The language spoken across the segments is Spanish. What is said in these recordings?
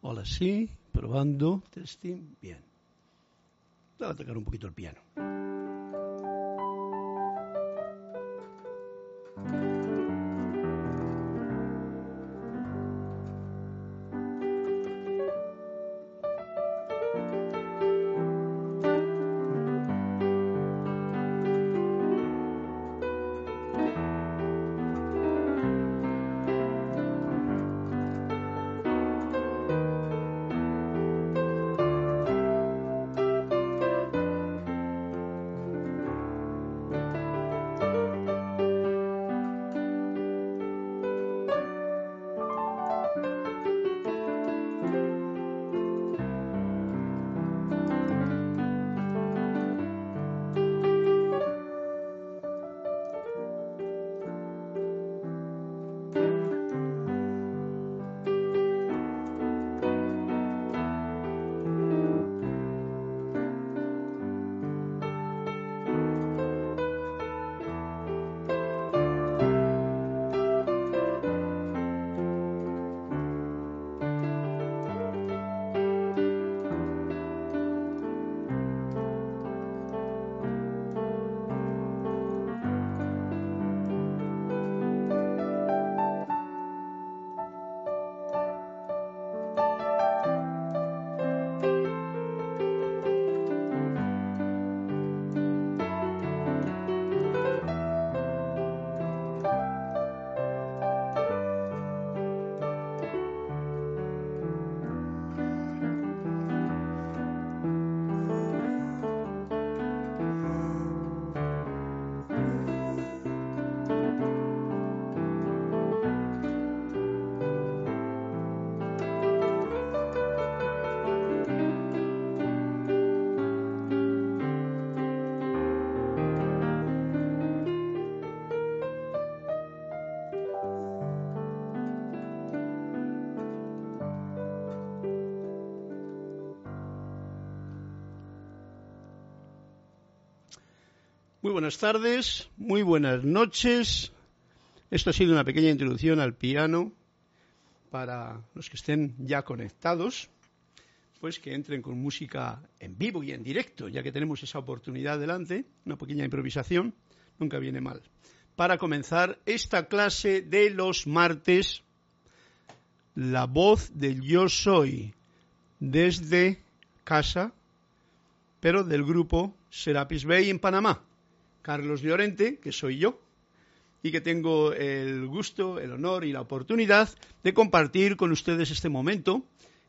Hola, sí, probando, testing, bien. Voy a tocar un poquito el piano. Muy buenas tardes, muy buenas noches. Esto ha sido una pequeña introducción al piano para los que estén ya conectados, pues que entren con música en vivo y en directo, ya que tenemos esa oportunidad delante, una pequeña improvisación, nunca viene mal. Para comenzar esta clase de los martes, la voz del yo soy desde casa, pero del grupo Serapis Bay en Panamá. Carlos Llorente, que soy yo, y que tengo el gusto, el honor y la oportunidad de compartir con ustedes este momento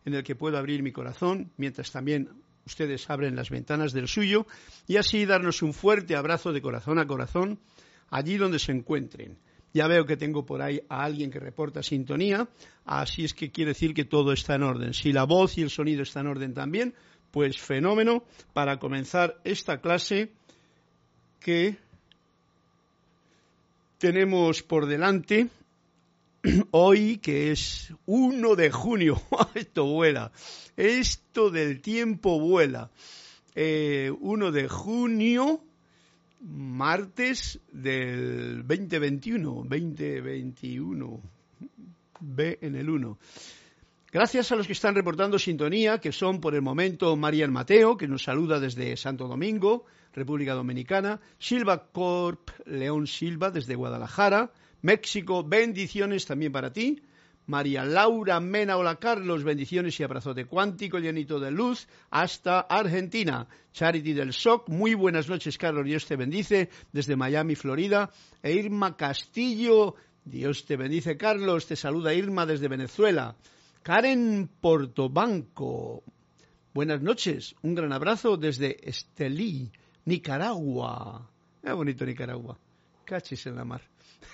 en el que puedo abrir mi corazón, mientras también ustedes abren las ventanas del suyo, y así darnos un fuerte abrazo de corazón a corazón allí donde se encuentren. Ya veo que tengo por ahí a alguien que reporta sintonía, así es que quiere decir que todo está en orden. Si la voz y el sonido están en orden también, pues fenómeno para comenzar esta clase que tenemos por delante hoy, que es 1 de junio. Esto vuela. Esto del tiempo vuela. 1 eh, de junio, martes del 2021. 2021. B en el 1. Gracias a los que están reportando sintonía, que son por el momento Marian Mateo, que nos saluda desde Santo Domingo, República Dominicana, Silva Corp, León Silva desde Guadalajara, México, bendiciones también para ti. María Laura Mena, hola Carlos, bendiciones y abrazote cuántico, llenito de luz, hasta Argentina. Charity del SOC, muy buenas noches Carlos, Dios te bendice, desde Miami, Florida. E Irma Castillo, Dios te bendice Carlos, te saluda Irma desde Venezuela. Karen Portobanco. Buenas noches, un gran abrazo desde Estelí, Nicaragua. Es bonito Nicaragua. Cachis en la mar.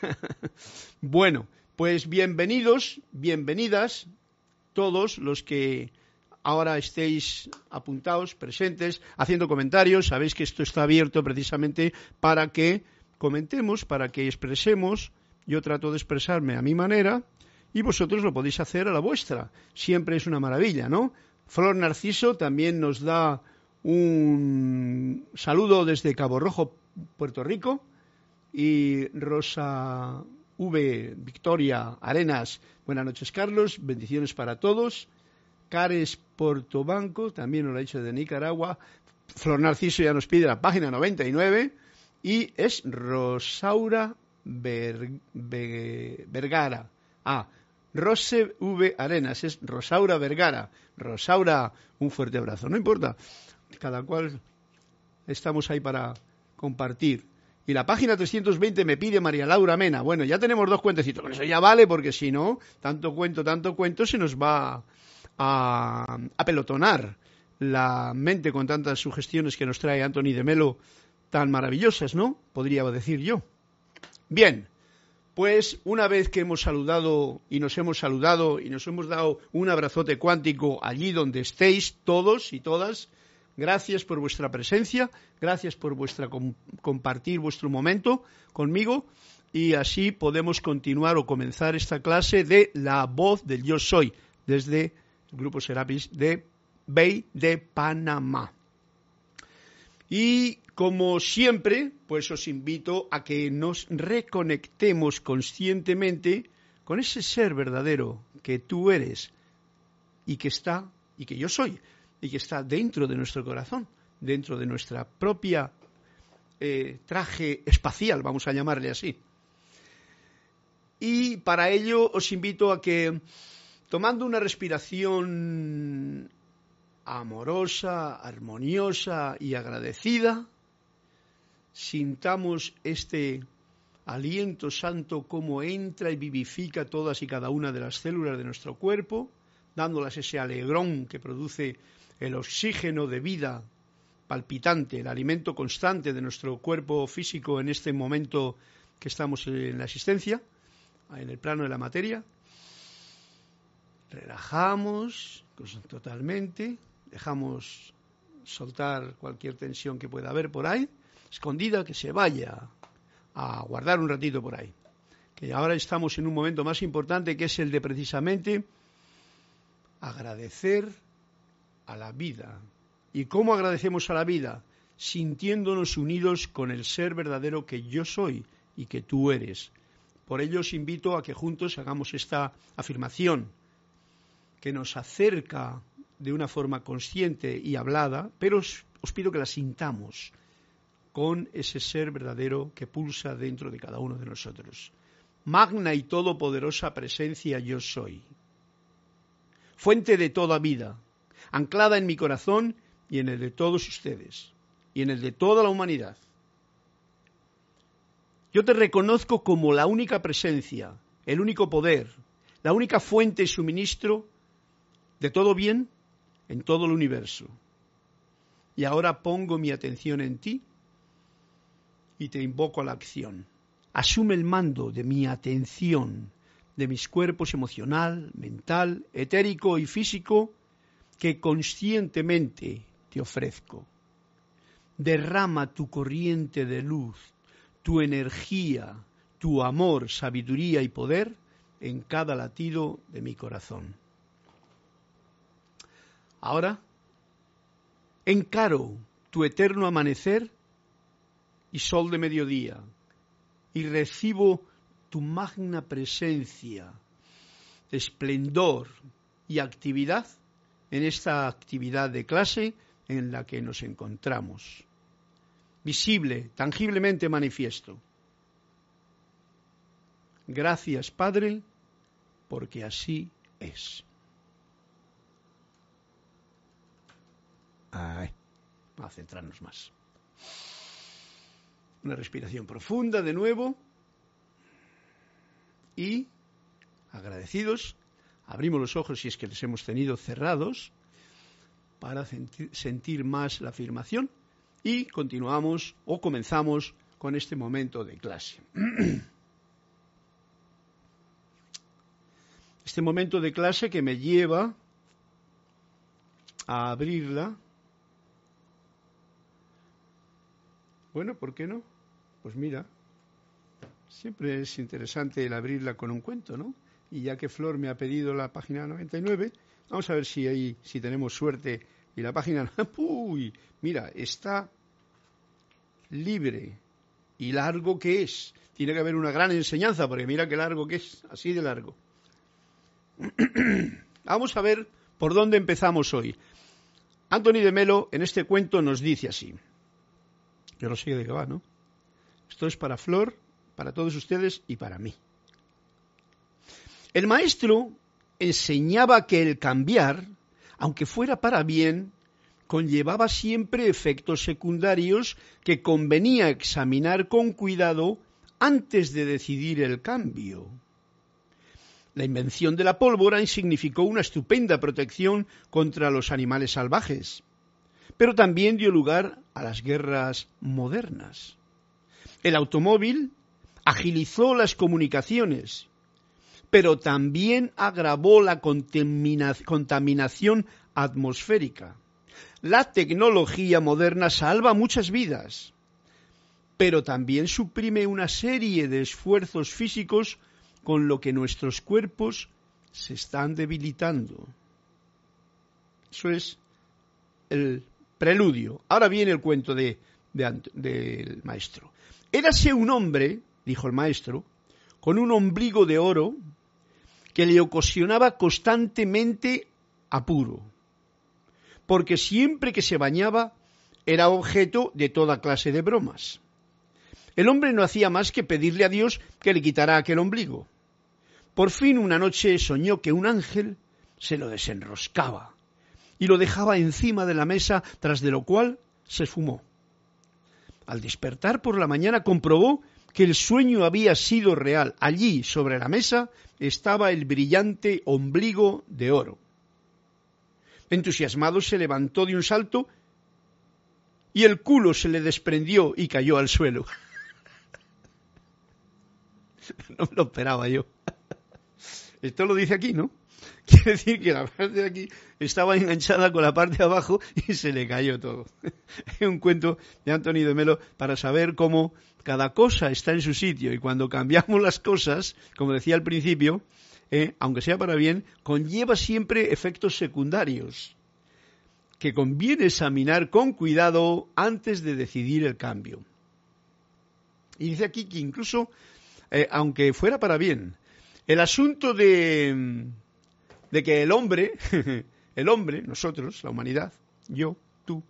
bueno, pues bienvenidos, bienvenidas todos los que ahora estéis apuntados, presentes, haciendo comentarios. Sabéis que esto está abierto precisamente para que comentemos, para que expresemos. Yo trato de expresarme a mi manera y vosotros lo podéis hacer a la vuestra. Siempre es una maravilla, ¿no? Flor Narciso también nos da un saludo desde Cabo Rojo, Puerto Rico, y Rosa V. Victoria Arenas. Buenas noches, Carlos. Bendiciones para todos. Cares Portobanco, también nos lo ha dicho de Nicaragua. Flor Narciso ya nos pide la página 99 y es Rosaura Vergara. Ah, Rose V. Arenas, es Rosaura Vergara. Rosaura, un fuerte abrazo. No importa, cada cual estamos ahí para compartir. Y la página 320 me pide María Laura Mena. Bueno, ya tenemos dos cuentecitos. Con eso ya vale, porque si no, tanto cuento, tanto cuento, se nos va a, pelotonar la mente con tantas sugestiones que nos trae Anthony de Melo tan maravillosas, ¿no? Podría decir yo. Bien, pues una vez que hemos saludado y nos hemos saludado y nos hemos dado un abrazote cuántico allí donde estéis todos y todas, Gracias por vuestra presencia, gracias por vuestra compartir vuestro momento conmigo y así podemos continuar o comenzar esta clase de la voz del yo soy desde el grupo Serapis de Bay de Panamá. Y como siempre, pues os invito a que nos reconectemos conscientemente con ese ser verdadero que tú eres y que está y que yo soy y que está dentro de nuestro corazón, dentro de nuestra propia eh, traje espacial, vamos a llamarle así. Y para ello os invito a que, tomando una respiración amorosa, armoniosa y agradecida, sintamos este aliento santo como entra y vivifica todas y cada una de las células de nuestro cuerpo, dándolas ese alegrón que produce el oxígeno de vida palpitante, el alimento constante de nuestro cuerpo físico en este momento que estamos en la existencia, en el plano de la materia. Relajamos totalmente, dejamos soltar cualquier tensión que pueda haber por ahí, escondida, que se vaya a guardar un ratito por ahí. Que ahora estamos en un momento más importante que es el de precisamente agradecer a la vida. ¿Y cómo agradecemos a la vida? Sintiéndonos unidos con el ser verdadero que yo soy y que tú eres. Por ello os invito a que juntos hagamos esta afirmación que nos acerca de una forma consciente y hablada, pero os, os, pido que la sintamos con ese ser verdadero que pulsa dentro de cada uno de nosotros. Magna y todopoderosa presencia yo soy. Fuente de toda vida, anclada en mi corazón y en el de todos ustedes, y en el de toda la humanidad. Yo te reconozco como la única presencia, el único poder, la única fuente y suministro de todo bien en todo el universo. Y ahora pongo mi atención en ti y te invoco a la acción. Asume el mando de mi atención, de mis cuerpos emocional, mental, etérico y físico, que conscientemente te ofrezco. Derrama tu corriente de luz, tu energía, tu amor, sabiduría y poder en cada latido de mi corazón. Ahora encaro tu eterno amanecer y sol de mediodía y recibo tu magna presencia, esplendor y actividad en esta actividad de clase en la que nos encontramos. Visible, tangiblemente manifiesto. Gracias, Padre, porque así es. Ay, a centrarnos más. Una respiración profunda de nuevo y agradecidos Abrimos los ojos si es que les hemos tenido cerrados para sentir más la afirmación y continuamos o comenzamos con este momento de clase. Este momento de clase que me lleva a abrirla. Bueno, ¿por qué no? Pues mira, siempre es interesante el abrirla con un cuento, ¿no? y ya que Flor me ha pedido la página 99, vamos a ver si ahí, si tenemos suerte y la página, uy, mira, está libre y largo que es. Tiene que haber una gran enseñanza, porque mira qué largo que es, así de largo. vamos a ver ¿Por dónde empezamos hoy? Anthony de Melo en este cuento nos dice así. Yo no sé de qué va, ¿no? Esto es para Flor, para todos ustedes y para mí. El maestro enseñaba que el cambiar, aunque fuera para bien, conllevaba siempre efectos secundarios que convenía examinar con cuidado antes de decidir el cambio. La invención de la pólvora significó una estupenda protección contra los animales salvajes, pero también dio lugar a las guerras modernas. El automóvil agilizó las comunicaciones, pero también agravó la contaminación atmosférica. La tecnología moderna salva muchas vidas, pero también suprime una serie de esfuerzos físicos con lo que nuestros cuerpos se están debilitando. Eso es el preludio. Ahora viene el cuento del maestro. Érase un hombre, dijo el maestro, con un ombligo de oro que le ocasionaba constantemente apuro, porque siempre que se bañaba era objeto de toda clase de bromas. El hombre no hacía más que pedirle a Dios que le quitara aquel ombligo. Por fin una noche soñó que un ángel se lo desenroscaba y lo dejaba encima de la mesa, tras de lo cual se esfumó. Al despertar por la mañana comprobó que el sueño había sido real. Allí, sobre la mesa, estaba el brillante ombligo de oro. Entusiasmado se levantó de un salto y el culo se le desprendió y cayó al suelo. no me lo esperaba yo. Esto lo dice aquí, ¿no? Quiere decir que la parte de aquí estaba enganchada con la parte de abajo y se le cayó todo. Es un cuento de Antonio de Melo para saber cómo cada cosa está en su sitio y cuando cambiamos las cosas, como decía al principio, eh, aunque sea para bien, conlleva siempre efectos secundarios que conviene examinar con cuidado antes de decidir el cambio. Y dice aquí que incluso eh, aunque fuera para bien. El asunto de, de que el hombre, el hombre, nosotros, la humanidad, yo, tú,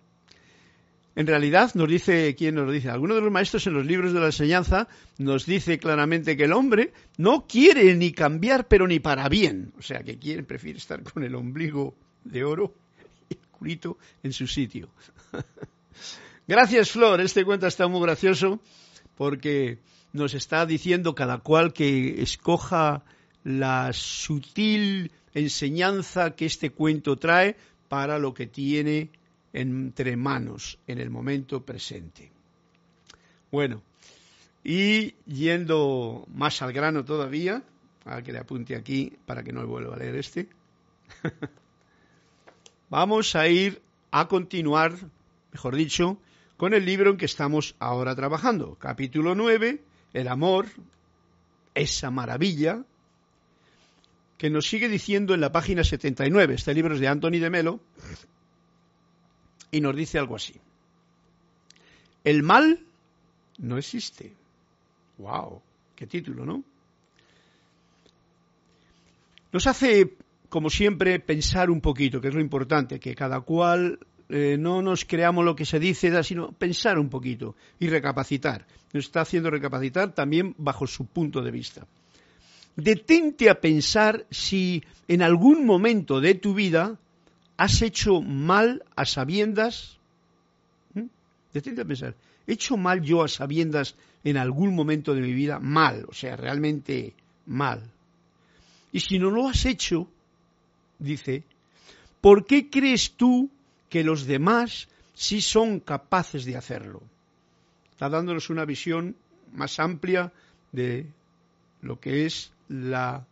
en realidad nos dice, ¿quién nos dice? Algunos de los maestros en los libros de la enseñanza nos dice claramente que el hombre no quiere ni cambiar, pero ni para bien. O sea, que quiere, prefiere estar con el ombligo de oro y el culito en su sitio. Gracias, Flor. Este cuento está muy gracioso porque nos está diciendo cada cual que escoja la sutil enseñanza que este cuento trae para lo que tiene entre manos en el momento presente. Bueno, y yendo más al grano todavía, a que le apunte aquí para que no vuelva a leer este, vamos a ir a continuar, mejor dicho, con el libro en que estamos ahora trabajando, capítulo 9, el amor, esa maravilla, que nos sigue diciendo en la página 79, este libro es de Anthony de Melo, y nos dice algo así. El mal no existe. ¡Wow! ¡Qué título, ¿no? Nos hace, como siempre, pensar un poquito, que es lo importante, que cada cual eh, no nos creamos lo que se dice, sino pensar un poquito y recapacitar. Nos está haciendo recapacitar también bajo su punto de vista. Detente a pensar si en algún momento de tu vida has hecho mal a sabiendas. Detente a pensar, ¿he hecho mal yo a sabiendas en algún momento de mi vida? Mal, o sea, realmente mal. Y si no lo has hecho, dice, ¿por qué crees tú que los demás sí son capaces de hacerlo. Está dándonos una visión más amplia de lo que es la,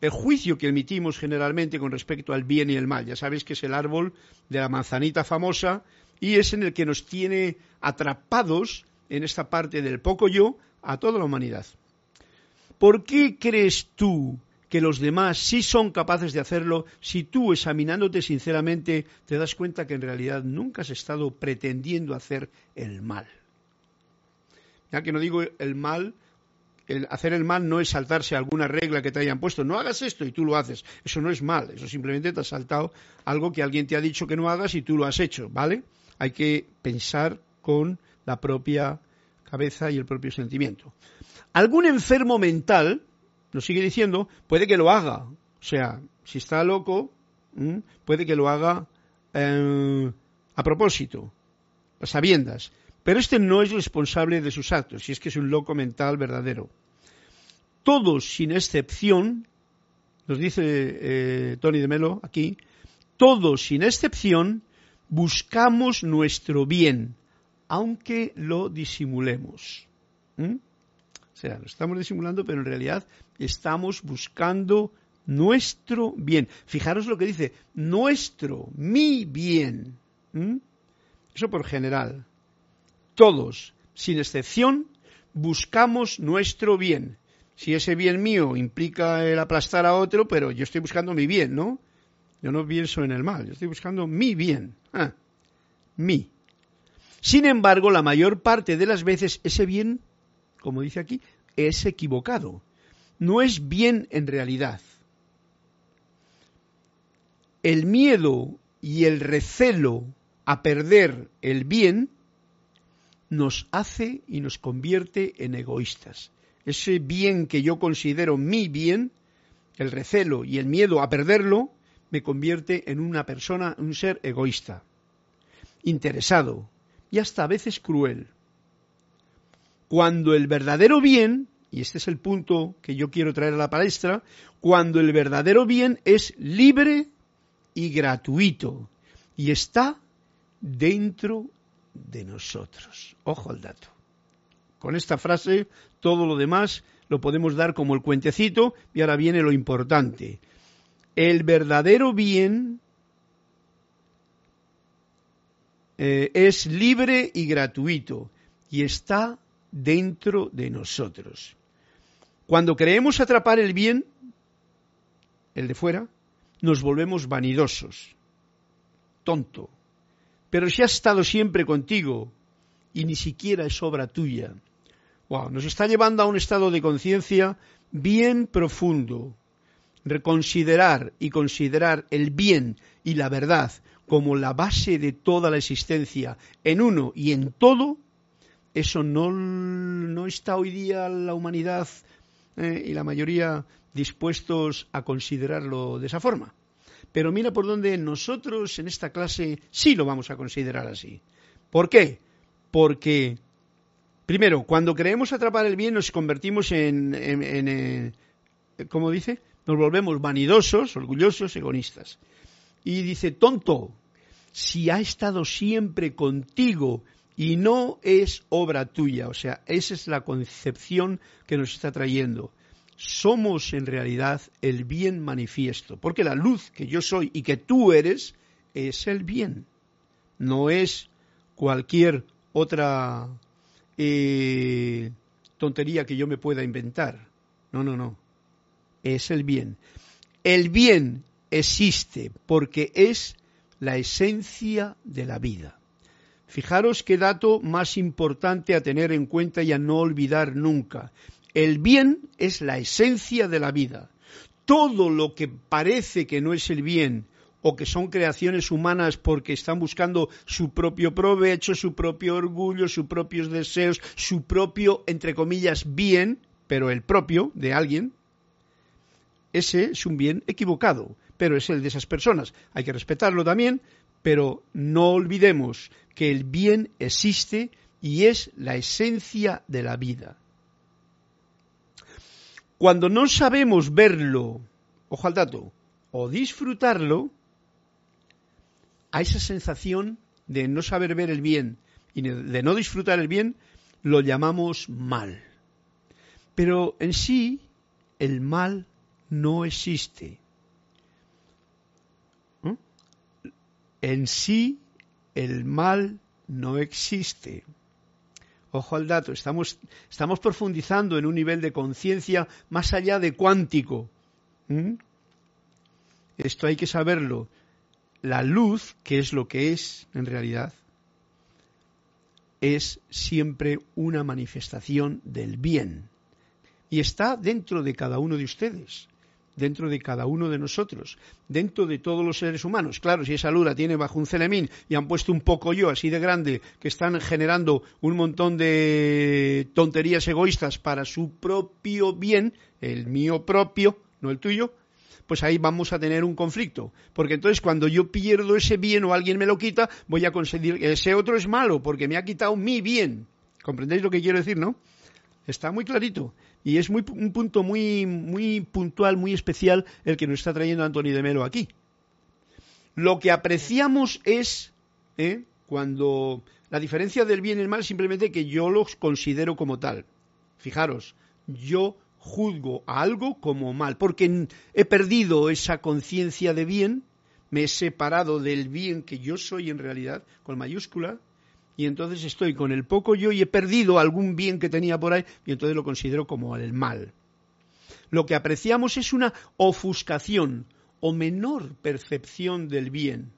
el juicio que emitimos generalmente con respecto al bien y el mal. Ya sabéis que es el árbol de la manzanita famosa y es en el que nos tiene atrapados en esta parte del poco yo a toda la humanidad. ¿Por qué crees tú que los demás sí son capaces de hacerlo si tú, examinándote sinceramente, te das cuenta que en realidad nunca has estado pretendiendo hacer el mal. Ya que no digo el mal el hacer el mal no es saltarse alguna regla que te hayan puesto. No hagas esto y tú lo haces. Eso no es mal. Eso simplemente te ha saltado algo que alguien te ha dicho que no hagas y tú lo has hecho, ¿vale? Hay que pensar con la propia cabeza y el propio sentimiento. Algún enfermo mental, nos sigue diciendo, puede que lo haga. O sea, si está loco, puede que lo haga eh, a propósito, a sabiendas. Pero este no es responsable de sus actos, si es que es un loco mental verdadero. Todos, sin excepción, nos dice eh, Tony de Melo aquí, todos, sin excepción, buscamos nuestro bien, aunque lo disimulemos. ¿Mm? O sea, lo estamos disimulando, pero en realidad estamos buscando nuestro bien. Fijaros lo que dice, nuestro, mi bien. ¿Mm? Eso por general. Todos, sin excepción, buscamos nuestro bien. Si ese bien mío implica el aplastar a otro, pero yo estoy buscando mi bien, ¿no? Yo no pienso en el mal, yo estoy buscando mi bien. Ah, mi. Sin embargo, la mayor parte de las veces ese bien, como dice aquí, es equivocado. No es bien en realidad. El miedo y el recelo a perder el bien nos hace y nos convierte en egoístas. Ese bien que yo considero mi bien, el recelo y el miedo a perderlo, me convierte en una persona, un ser egoísta, interesado, y hasta a veces cruel. Cuando el verdadero bien, y este es el punto que yo quiero traer a la palestra, cuando el verdadero bien es libre y gratuito y está dentro de nosotros. Ojo al dato. Con esta frase todo lo demás lo podemos dar como el cuentecito y ahora viene lo importante. El verdadero bien Eh, es libre y gratuito y está dentro de nosotros. Cuando creemos atrapar el bien, el de fuera, nos volvemos vanidosos, tonto. Pero si ha estado siempre contigo y ni siquiera es obra tuya, wow, nos está llevando a un estado de conciencia bien profundo. Reconsiderar y considerar el bien y la verdad como la base de toda la existencia en uno y en todo, eso no, no está hoy día la humanidad eh, y la mayoría dispuestos a considerarlo de esa forma. Pero mira por dónde nosotros en esta clase sí lo vamos a considerar así. ¿Por qué? Porque, primero, cuando creemos atrapar el bien nos convertimos en, en, en eh, ¿cómo dice? Nos volvemos vanidosos, orgullosos, egoístas. Y dice, tonto, si ha estado siempre contigo y no es obra tuya. O sea, esa es la concepción que nos está trayendo. Somos en realidad el bien manifiesto, porque la luz que yo soy y que tú eres es el bien, no es cualquier otra eh, tontería que yo me pueda inventar. No, no, no. Es el bien. El bien existe porque es la esencia de la vida. Fijaros qué dato más importante a tener en cuenta y a no olvidar nunca. El bien es la esencia de la vida. Todo lo que parece que no es el bien o que son creaciones humanas porque están buscando su propio provecho, su propio orgullo, sus propios deseos, su propio, entre comillas, bien, pero el propio de alguien, ese es un bien equivocado pero es el de esas personas. Hay que respetarlo también, pero no olvidemos que el bien existe y es la esencia de la vida. Cuando no sabemos verlo, ojo al dato, o disfrutarlo, a esa sensación de no saber ver el bien y de no disfrutar el bien, lo llamamos mal. Pero en sí, el mal no existe. En sí, el mal no existe. Ojo al dato, estamos, estamos profundizando en un nivel de conciencia más allá de cuántico. ¿Mm? Esto hay que saberlo. La luz, que es lo que es en realidad, es siempre una manifestación del bien. y está dentro de cada uno de ustedes dentro de cada uno de nosotros, dentro de todos los seres humanos. Claro, si esa luna tiene bajo un celemín y han puesto un poco yo así de grande, que están generando un montón de tonterías egoístas para su propio bien, el mío propio, no el tuyo, pues ahí vamos a tener un conflicto. Porque entonces cuando yo pierdo ese bien o alguien me lo quita, voy a conseguir que ese otro es malo porque me ha quitado mi bien. ¿Comprendéis lo que quiero decir, no? Está muy clarito. Y es muy, un punto muy, muy puntual, muy especial el que nos está trayendo Antonio de Melo aquí. Lo que apreciamos es ¿eh? cuando la diferencia del bien y el mal simplemente que yo los considero como tal. Fijaros, yo juzgo a algo como mal, porque he perdido esa conciencia de bien, me he separado del bien que yo soy en realidad, con mayúscula, y entonces estoy con el poco yo y he perdido algún bien que tenía por ahí y entonces lo considero como el mal. Lo que apreciamos es una ofuscación o menor percepción del bien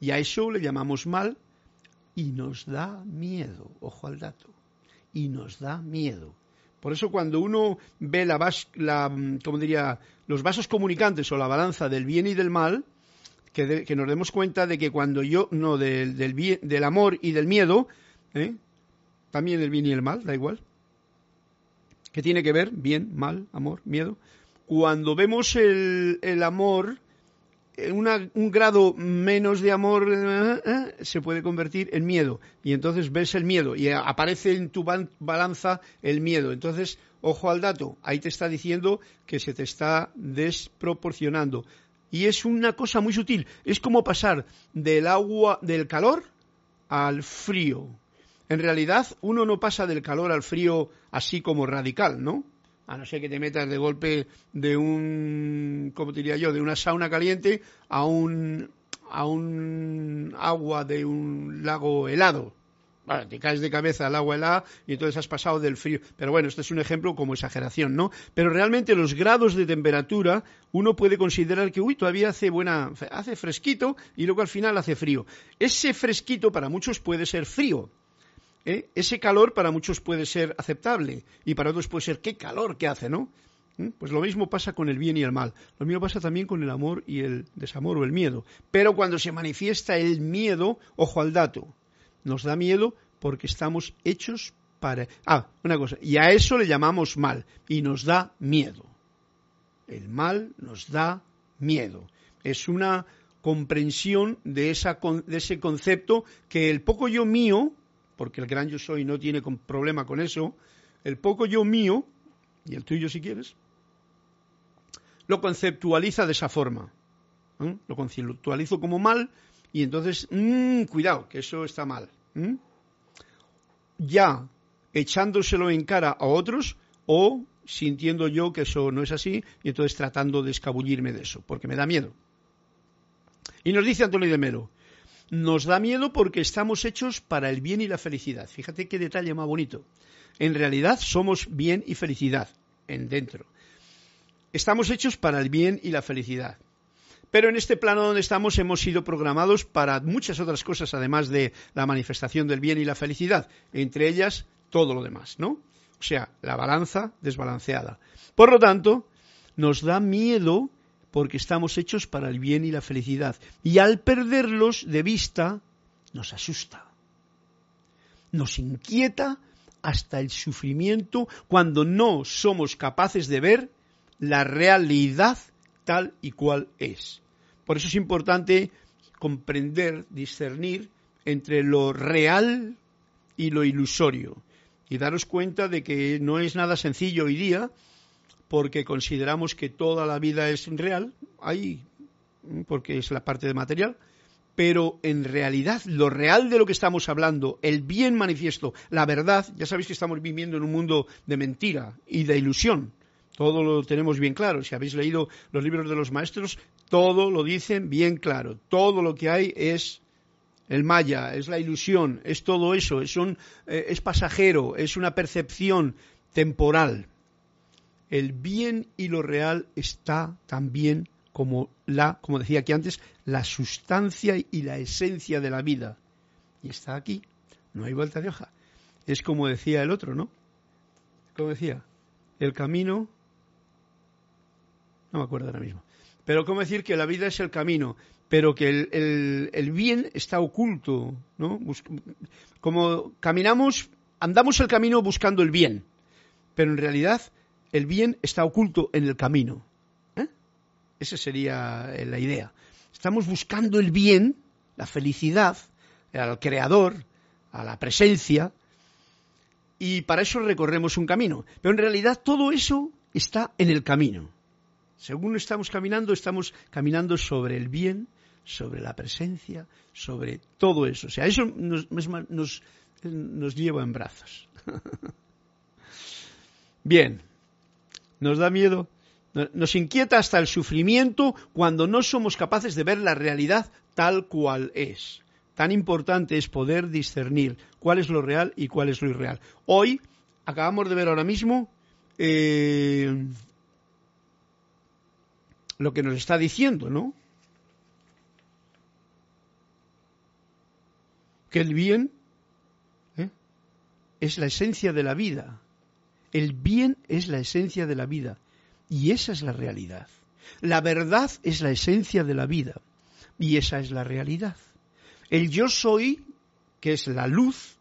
y a eso le llamamos mal y nos da miedo, ojo al dato, y nos da miedo. Por eso cuando uno ve la, la como diría, los vasos comunicantes o la balanza del bien y del mal, que, nos demos cuenta de que cuando yo, no, del, del, del amor y del miedo, ¿eh? también el bien y el mal, da igual. ¿Qué tiene que ver? Bien, mal, amor, miedo. Cuando vemos el, el amor, una, un grado menos de amor ¿eh? ¿eh? se puede convertir en miedo. Y entonces ves el miedo y aparece en tu balanza el miedo. Entonces, ojo al dato, ahí te está diciendo que se te está desproporcionando y es una cosa muy sutil. Es como pasar del agua, del calor al frío. En realidad, uno no pasa del calor al frío así como radical, ¿no? A no ser que te metas de golpe de un, ¿cómo diría yo?, de una sauna caliente a un, a un agua de un lago helado te caes de cabeza al agua helada y entonces has pasado del frío. Pero bueno, este es un ejemplo como exageración, ¿no? Pero realmente los grados de temperatura uno puede considerar que, uy, todavía hace buena, hace fresquito y luego al final hace frío. Ese fresquito para muchos puede ser frío. ¿eh? Ese calor para muchos puede ser aceptable y para otros puede ser qué calor que hace, ¿no? ¿Mm? Pues lo mismo pasa con el bien y el mal. Lo mismo pasa también con el amor y el desamor o el miedo. Pero cuando se manifiesta el miedo, ojo al dato nos da miedo porque estamos hechos para... Ah, una cosa, y a eso le llamamos mal, y nos da miedo. El mal nos da miedo. Es una comprensión de, esa, de ese concepto que el poco yo mío, porque el gran yo soy no tiene problema con eso, el poco yo mío, y el tuyo si quieres, lo conceptualiza de esa forma. ¿eh? Lo conceptualizo como mal y entonces, mmm, cuidado, que eso está mal. Ya echándoselo en cara a otros o sintiendo yo que eso no es así y entonces tratando de escabullirme de eso, porque me da miedo. Y nos dice Antonio de Melo, nos da miedo porque estamos hechos para el bien y la felicidad. Fíjate qué detalle más bonito. En realidad somos bien y felicidad en dentro. Estamos hechos para el bien y la felicidad. Pero en este plano donde estamos hemos sido programados para muchas otras cosas, además de la manifestación del bien y la felicidad, entre ellas todo lo demás, ¿no? O sea, la balanza desbalanceada. Por lo tanto, nos da miedo porque estamos hechos para el bien y la felicidad. Y al perderlos de vista, nos asusta. Nos inquieta hasta el sufrimiento cuando no somos capaces de ver la realidad tal y cual es. Por eso es importante comprender, discernir entre lo real y lo ilusorio. Y daros cuenta de que no es nada sencillo hoy día, porque consideramos que toda la vida es real, ahí, porque es la parte de material, pero en realidad lo real de lo que estamos hablando, el bien manifiesto, la verdad, ya sabéis que estamos viviendo en un mundo de mentira y de ilusión. Todo lo tenemos bien claro. Si habéis leído los libros de los maestros, todo lo dicen bien claro. Todo lo que hay es el maya, es la ilusión, es todo eso, es, un, eh, es pasajero, es una percepción temporal. El bien y lo real está también como la, como decía aquí antes, la sustancia y la esencia de la vida. Y está aquí, no hay vuelta de hoja. Es como decía el otro, ¿no? Como decía, el camino, no me acuerdo ahora mismo, pero cómo decir que la vida es el camino, pero que el, bien está oculto, ¿no? como caminamos, andamos el camino buscando el bien, pero en realidad el bien está oculto en el camino. ¿eh? Esa sería eh, la idea. Estamos buscando el bien, la felicidad, al creador, a la presencia, y para eso recorremos un camino. Pero en realidad todo eso está en el camino. Según estamos caminando, estamos caminando sobre el bien, sobre la presencia, sobre todo eso. O sea, eso nos, nos, lleva en brazos. bien, nos da miedo, nos inquieta hasta el sufrimiento cuando no somos capaces de ver la realidad tal cual es. Tan importante es poder discernir cuál es lo real y cuál es lo irreal. Hoy acabamos de ver ahora mismo eh, lo que nos está diciendo, ¿no? Que el bien ¿eh? es la esencia de la vida. El bien es la esencia de la vida. Y esa es la realidad. La verdad es la esencia de la vida. Y esa es la realidad. El yo soy, que es la luz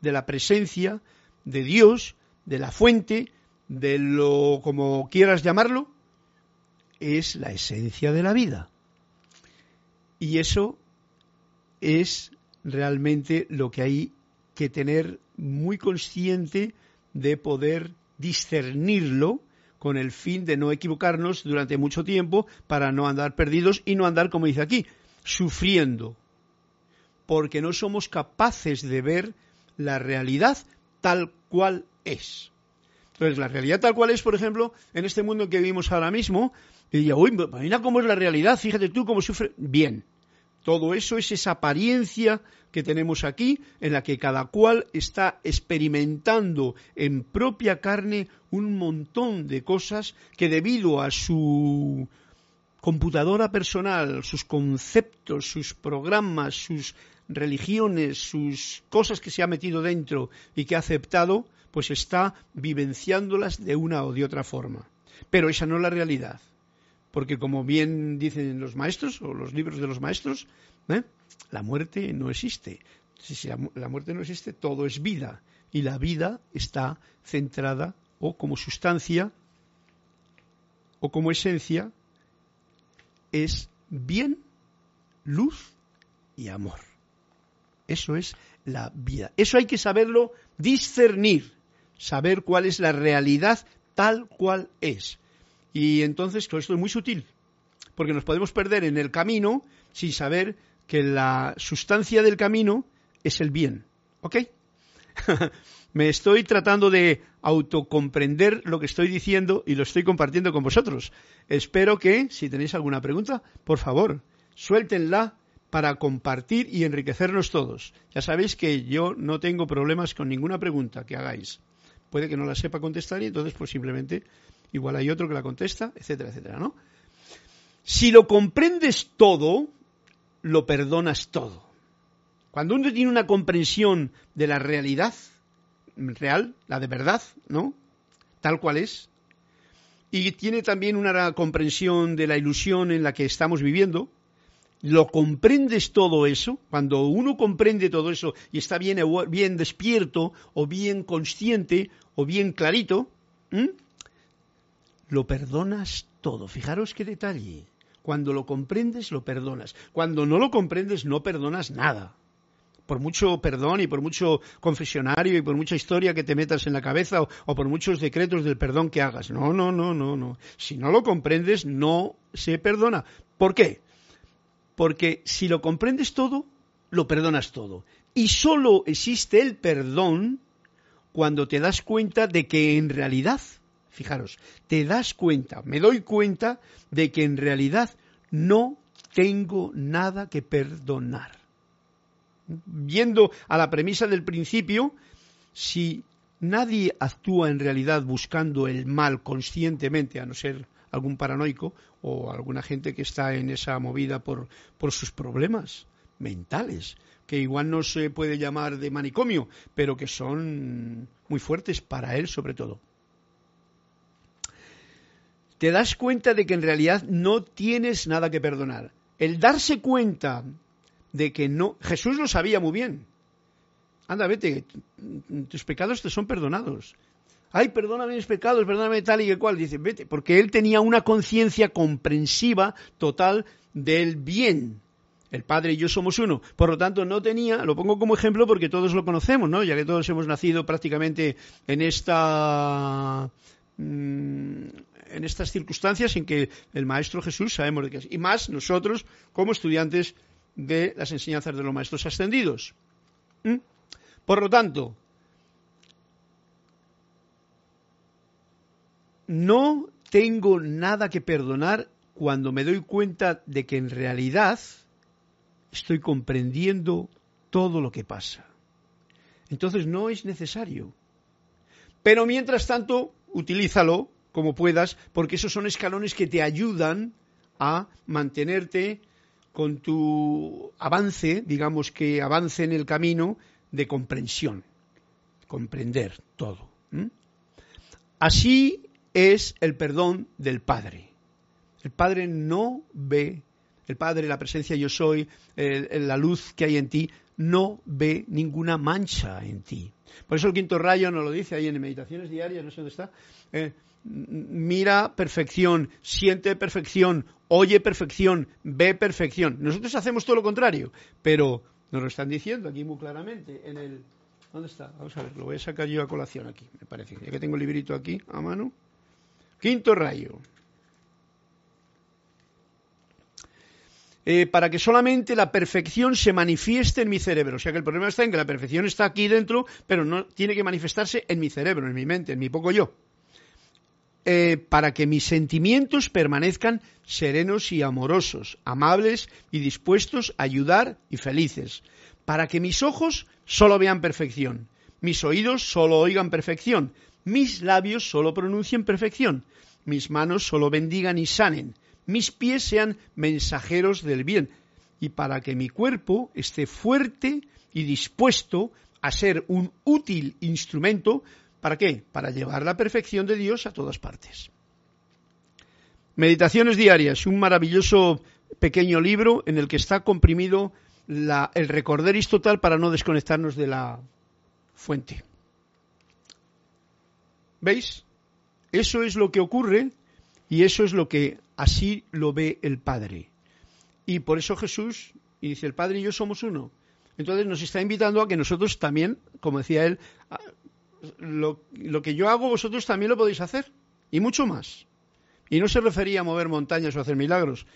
de la presencia de Dios, de la fuente, de lo como quieras llamarlo, es la esencia de la vida. Y eso es realmente lo que hay que tener muy consciente de poder discernirlo con el fin de no equivocarnos durante mucho tiempo para no andar perdidos y no andar, como dice aquí, sufriendo, porque no somos capaces de ver la realidad tal cual es. Entonces, la realidad tal cual es, por ejemplo, en este mundo que vivimos ahora mismo, y diría, uy, mira cómo es la realidad, fíjate tú cómo sufre. Bien, todo eso es esa apariencia que tenemos aquí, en la que cada cual está experimentando en propia carne un montón de cosas que debido a su computadora personal, sus conceptos, sus programas, sus religiones, sus cosas que se ha metido dentro y que ha aceptado, pues está vivenciándolas de una o de otra forma. Pero esa no es la realidad porque como bien dicen los maestros o los libros de los maestros, ¿eh? la muerte no existe. Si la, muerte no existe, todo es vida y la vida está centrada o como sustancia o como esencia es bien, luz y amor. Eso es la vida. Eso hay que saberlo discernir, saber cuál es la realidad tal cual es. Y entonces todo esto es muy sutil, porque nos podemos perder en el camino sin saber que la sustancia del camino es el bien. ¿Ok? Me estoy tratando de autocomprender lo que estoy diciendo y lo estoy compartiendo con vosotros. Espero que, si tenéis alguna pregunta, por favor, suéltenla para compartir y enriquecernos todos. Ya sabéis que yo no tengo problemas con ninguna pregunta que hagáis. Puede que no la sepa contestar y entonces pues simplemente igual hay otro que la contesta, etcétera, etcétera, ¿no? Si lo comprendes todo, lo perdonas todo. Cuando uno tiene una comprensión de la realidad real, la de verdad, ¿no? Tal cual es, y tiene también una comprensión de la ilusión en la que estamos viviendo, lo comprendes todo eso, cuando uno comprende todo eso y está bien, bien despierto o bien consciente o bien clarito, lo perdonas todo. Fijaros qué detalle. Cuando lo comprendes, lo perdonas. Cuando no lo comprendes, no perdonas nada. Por mucho perdón y por mucho confesionario y por mucha historia que te metas en la cabeza o, por muchos decretos del perdón que hagas. No, no, no, no, no. Si no lo comprendes, no se perdona. ¿Por qué? Porque si lo comprendes todo, lo perdonas todo. Y solo existe el perdón cuando te das cuenta de que en realidad Fijaros, te das cuenta, me doy cuenta de que en realidad no tengo nada que perdonar. Viendo a la premisa del principio, si nadie actúa en realidad buscando el mal conscientemente, a no ser algún paranoico o alguna gente que está en esa movida por, por sus problemas mentales, que igual no se puede llamar de manicomio, pero que son muy fuertes para él sobre todo. Te das cuenta de que en realidad no tienes nada que perdonar. El darse cuenta de que no, Jesús lo sabía muy bien. Anda, vete, tus pecados te son perdonados. Ay, perdóname mis pecados, perdóname tal y que cual. Dice, vete, porque él tenía una conciencia comprensiva total del bien. El Padre y yo somos uno. Por lo tanto, no tenía, lo pongo como ejemplo porque todos lo conocemos, ¿no? Ya que todos hemos nacido prácticamente en esta mm, en estas circunstancias en que el Maestro Jesús sabemos de qué es. Y más nosotros como estudiantes de las enseñanzas de los Maestros Ascendidos. ¿Mm? Por lo tanto, no tengo nada que perdonar cuando me doy cuenta de que en realidad estoy comprendiendo todo lo que pasa. Entonces no es necesario. Pero mientras tanto, utilízalo como puedas, porque esos son escalones que te ayudan a mantenerte con tu avance, digamos que avance en el camino de comprensión, comprender todo. Así es el perdón del Padre. El Padre no ve, el Padre, la presencia yo soy, la luz que hay en ti, no ve ninguna mancha en ti. Por eso el quinto rayo nos lo dice ahí en Meditaciones Diarias, no sé dónde está. Eh, mira perfección, siente perfección, oye perfección, ve perfección. Nosotros hacemos todo lo contrario, pero nos lo están diciendo aquí muy claramente en el... ¿Dónde está? Vamos a ver, lo voy a sacar yo a colación aquí, me parece. Ya que tengo el librito aquí a mano. Quinto rayo. Eh, para que solamente la perfección se manifieste en mi cerebro. O sea que el problema está en que la perfección está aquí dentro, pero no tiene que manifestarse en mi cerebro, en mi mente, en mi poco yo. Eh, para que mis sentimientos permanezcan serenos y amorosos, amables y dispuestos a ayudar y felices, para que mis ojos solo vean perfección, mis oídos solo oigan perfección, mis labios solo pronuncien perfección, mis manos solo bendigan y sanen, mis pies sean mensajeros del bien, y para que mi cuerpo esté fuerte y dispuesto a ser un útil instrumento ¿Para qué? Para llevar la perfección de Dios a todas partes. Meditaciones diarias, un maravilloso pequeño libro en el que está comprimido el recorderis total para no desconectarnos de la fuente. ¿Veis? Eso es lo que ocurre y eso es lo que así lo ve el Padre. Y por eso Jesús, y dice, el Padre y yo somos uno. Entonces nos está invitando a que nosotros también, como decía él, lo, que yo hago vosotros también lo podéis hacer y mucho más. Y no se refería a mover montañas o hacer milagros,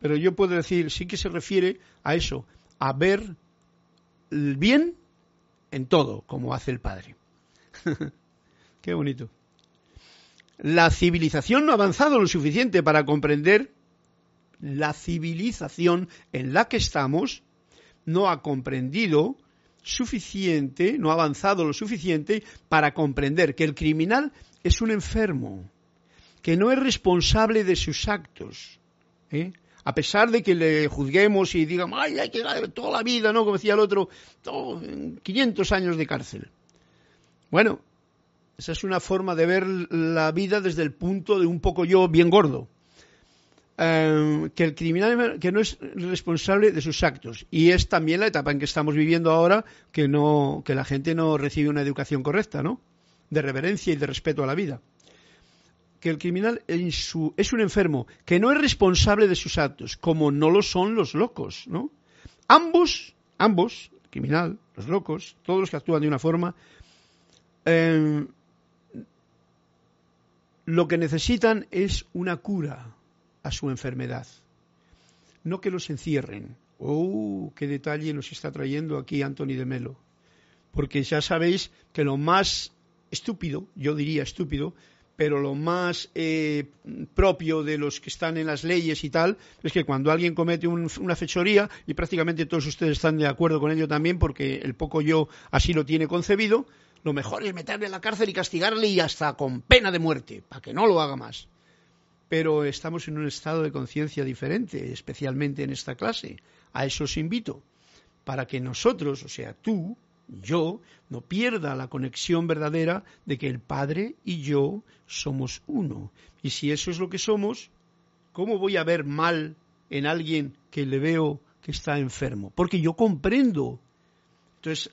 pero yo puedo decir, sí que se refiere a eso, a ver el bien en todo, como hace el Padre. Qué bonito. La civilización no ha avanzado lo suficiente para comprender la civilización en la que estamos, no ha comprendido suficiente, no ha avanzado lo suficiente para comprender que el criminal es un enfermo, que no es responsable de sus actos. ¿eh? A pesar de que le juzguemos y digamos, ay, hay que toda la vida, ¿no? Como decía el otro, 500 años de cárcel. Bueno, esa es una forma de ver la vida desde el punto de un poco yo bien gordo. Em, que el criminal que no es responsable de sus actos. Y es también la etapa en que estamos viviendo ahora que no que la gente no recibe una educación correcta no de reverencia y de respeto a la vida. Que el criminal es un enfermo que no es responsable de sus actos como no lo son los locos no ambos ambos el criminal los locos todos los que actúan de una forma em, lo que necesitan es una cura a su enfermedad. No que los encierren. ¡Oh, qué detalle nos está trayendo aquí Anthony de Melo! Porque ya sabéis que lo más estúpido, yo diría estúpido, pero lo más eh, propio de los que están en las leyes y tal, es que cuando alguien comete una fechoría, y prácticamente todos ustedes están de acuerdo con ello también, porque el poco yo así lo tiene concebido, lo mejor es meterle en la cárcel y castigarle y hasta con pena de muerte, para que no lo haga más pero estamos en un estado de conciencia diferente, especialmente en esta clase. A eso os invito, para que nosotros, o sea, tú, yo no pierda la conexión verdadera de que el Padre y yo somos uno. Y si eso es lo que somos, ¿cómo voy a ver mal en alguien que le veo que está enfermo? Porque yo comprendo. Entonces,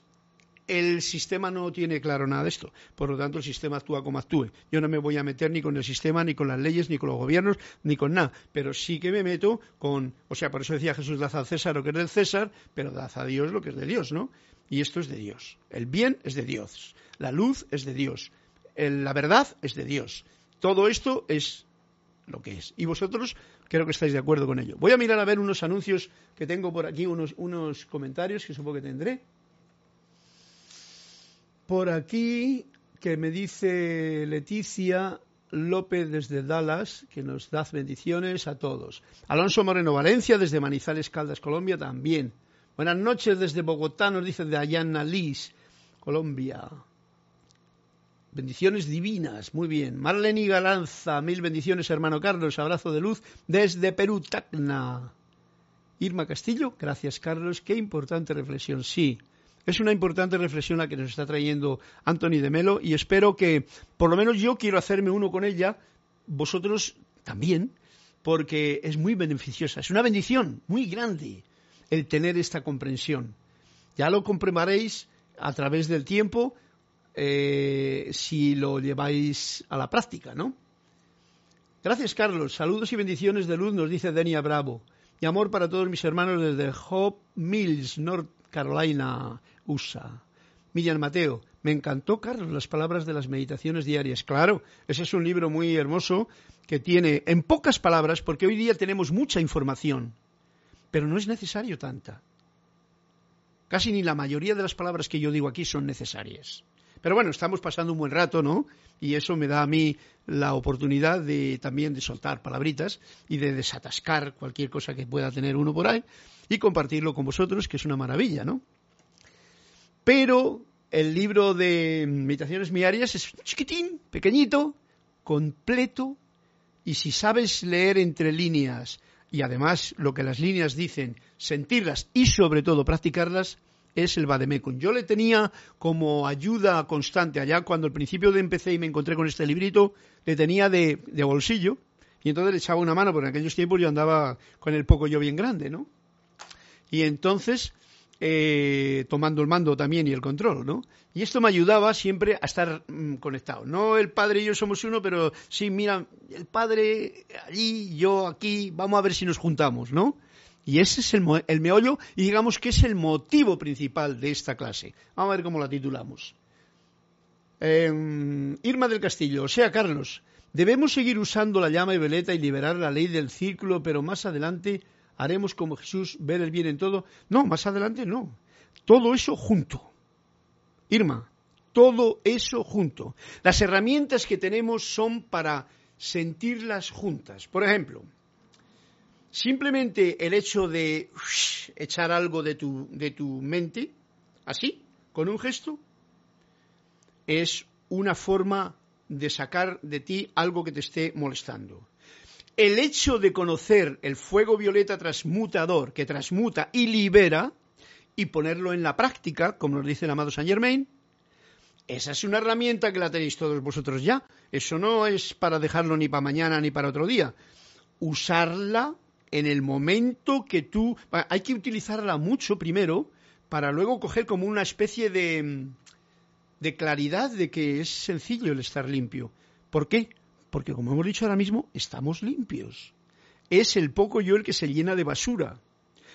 el sistema no tiene claro nada de esto. Por lo tanto, el sistema actúa como actúe. Yo no me voy a meter ni con el sistema, ni con las leyes, ni con los gobiernos, ni con nada. Pero sí que me meto con. O sea, por eso decía Jesús, dad al César lo que es del César, pero dad a Dios lo que es de Dios, ¿no? Y esto es de Dios. El bien es de Dios. La luz es de Dios. la verdad es de Dios. Todo esto es lo que es. Y vosotros creo que estáis de acuerdo con ello. Voy a mirar a ver unos anuncios que tengo por aquí, unos, unos comentarios que supongo que tendré por aquí que me dice Leticia López desde Dallas, que nos da bendiciones a todos. Alonso Moreno Valencia desde Manizales Caldas, Colombia también. Buenas noches desde Bogotá, nos dice Dayana Liz, Colombia. Bendiciones divinas, muy bien. Marlene Galanza, mil bendiciones, hermano Carlos. Abrazo de luz desde Perú, Tacna. Irma Castillo, gracias Carlos. Qué importante reflexión, sí. Es una importante reflexión la que nos está trayendo Anthony de Melo y espero que, por lo menos yo quiero hacerme uno con ella, vosotros también, porque es muy beneficiosa. Es una bendición muy grande el tener esta comprensión. Ya lo comprobaréis a través del tiempo eh, si lo lleváis a la práctica, ¿no? Gracias, Carlos. Saludos y bendiciones de luz, nos dice Denia Bravo. Y amor para todos mis hermanos desde Hope Mills, North Carolina, USA. Millán Mateo, me encantó, Carlos, las palabras de las meditaciones diarias. Claro, ese es un libro muy hermoso que tiene, en pocas palabras, porque hoy día tenemos mucha información, pero no es necesario tanta. Casi ni la mayoría de las palabras que yo digo aquí son necesarias. Pero bueno, estamos pasando un buen rato, ¿no? Y eso me da a mí la oportunidad de también de soltar palabritas y de desatascar cualquier cosa que pueda tener uno por ahí y compartirlo con vosotros, que es una maravilla, ¿no? Pero el libro de Meditaciones Miarias es chiquitín, pequeñito, completo, y si sabes leer entre líneas y además lo que las líneas dicen, sentirlas y sobre todo practicarlas, es el Bademecum. Yo le tenía como ayuda constante allá cuando al principio de empecé y me encontré con este librito, le tenía de, de bolsillo y entonces le echaba una mano, porque en aquellos tiempos yo andaba con el poco yo bien grande, ¿no? Y entonces eh, tomando el mando también y el control, ¿no? Y esto me ayudaba siempre a estar mm, conectado. No el padre y yo somos uno, pero sí, mira, el padre allí, yo aquí, vamos a ver si nos juntamos, ¿no? Y ese es el, el meollo y digamos que es el motivo principal de esta clase. Vamos a ver cómo la titulamos. Em, Irma del Castillo, o sea, Carlos, debemos seguir usando la llama y veleta y liberar la ley del círculo, pero más adelante haremos como Jesús, ver el bien en todo. No, más adelante no. Todo eso junto. Irma, todo eso junto. Las herramientas que tenemos son para sentirlas juntas. Por ejemplo, simplemente el hecho de echar algo de tu, de tu mente, así, con un gesto, es una forma de sacar de ti algo que te esté molestando el hecho de conocer el fuego violeta transmutador que transmuta y libera y ponerlo en la práctica, como nos dice el amado Saint Germain, esa es una herramienta que la tenéis todos vosotros ya. Eso no es para dejarlo ni para mañana ni para otro día. Usarla en el momento que tú... Hay que utilizarla mucho primero para luego coger como una especie de, de claridad de que es sencillo el estar limpio. ¿Por qué? Porque como hemos dicho ahora mismo, estamos limpios. Es el poco yo el que se llena de basura.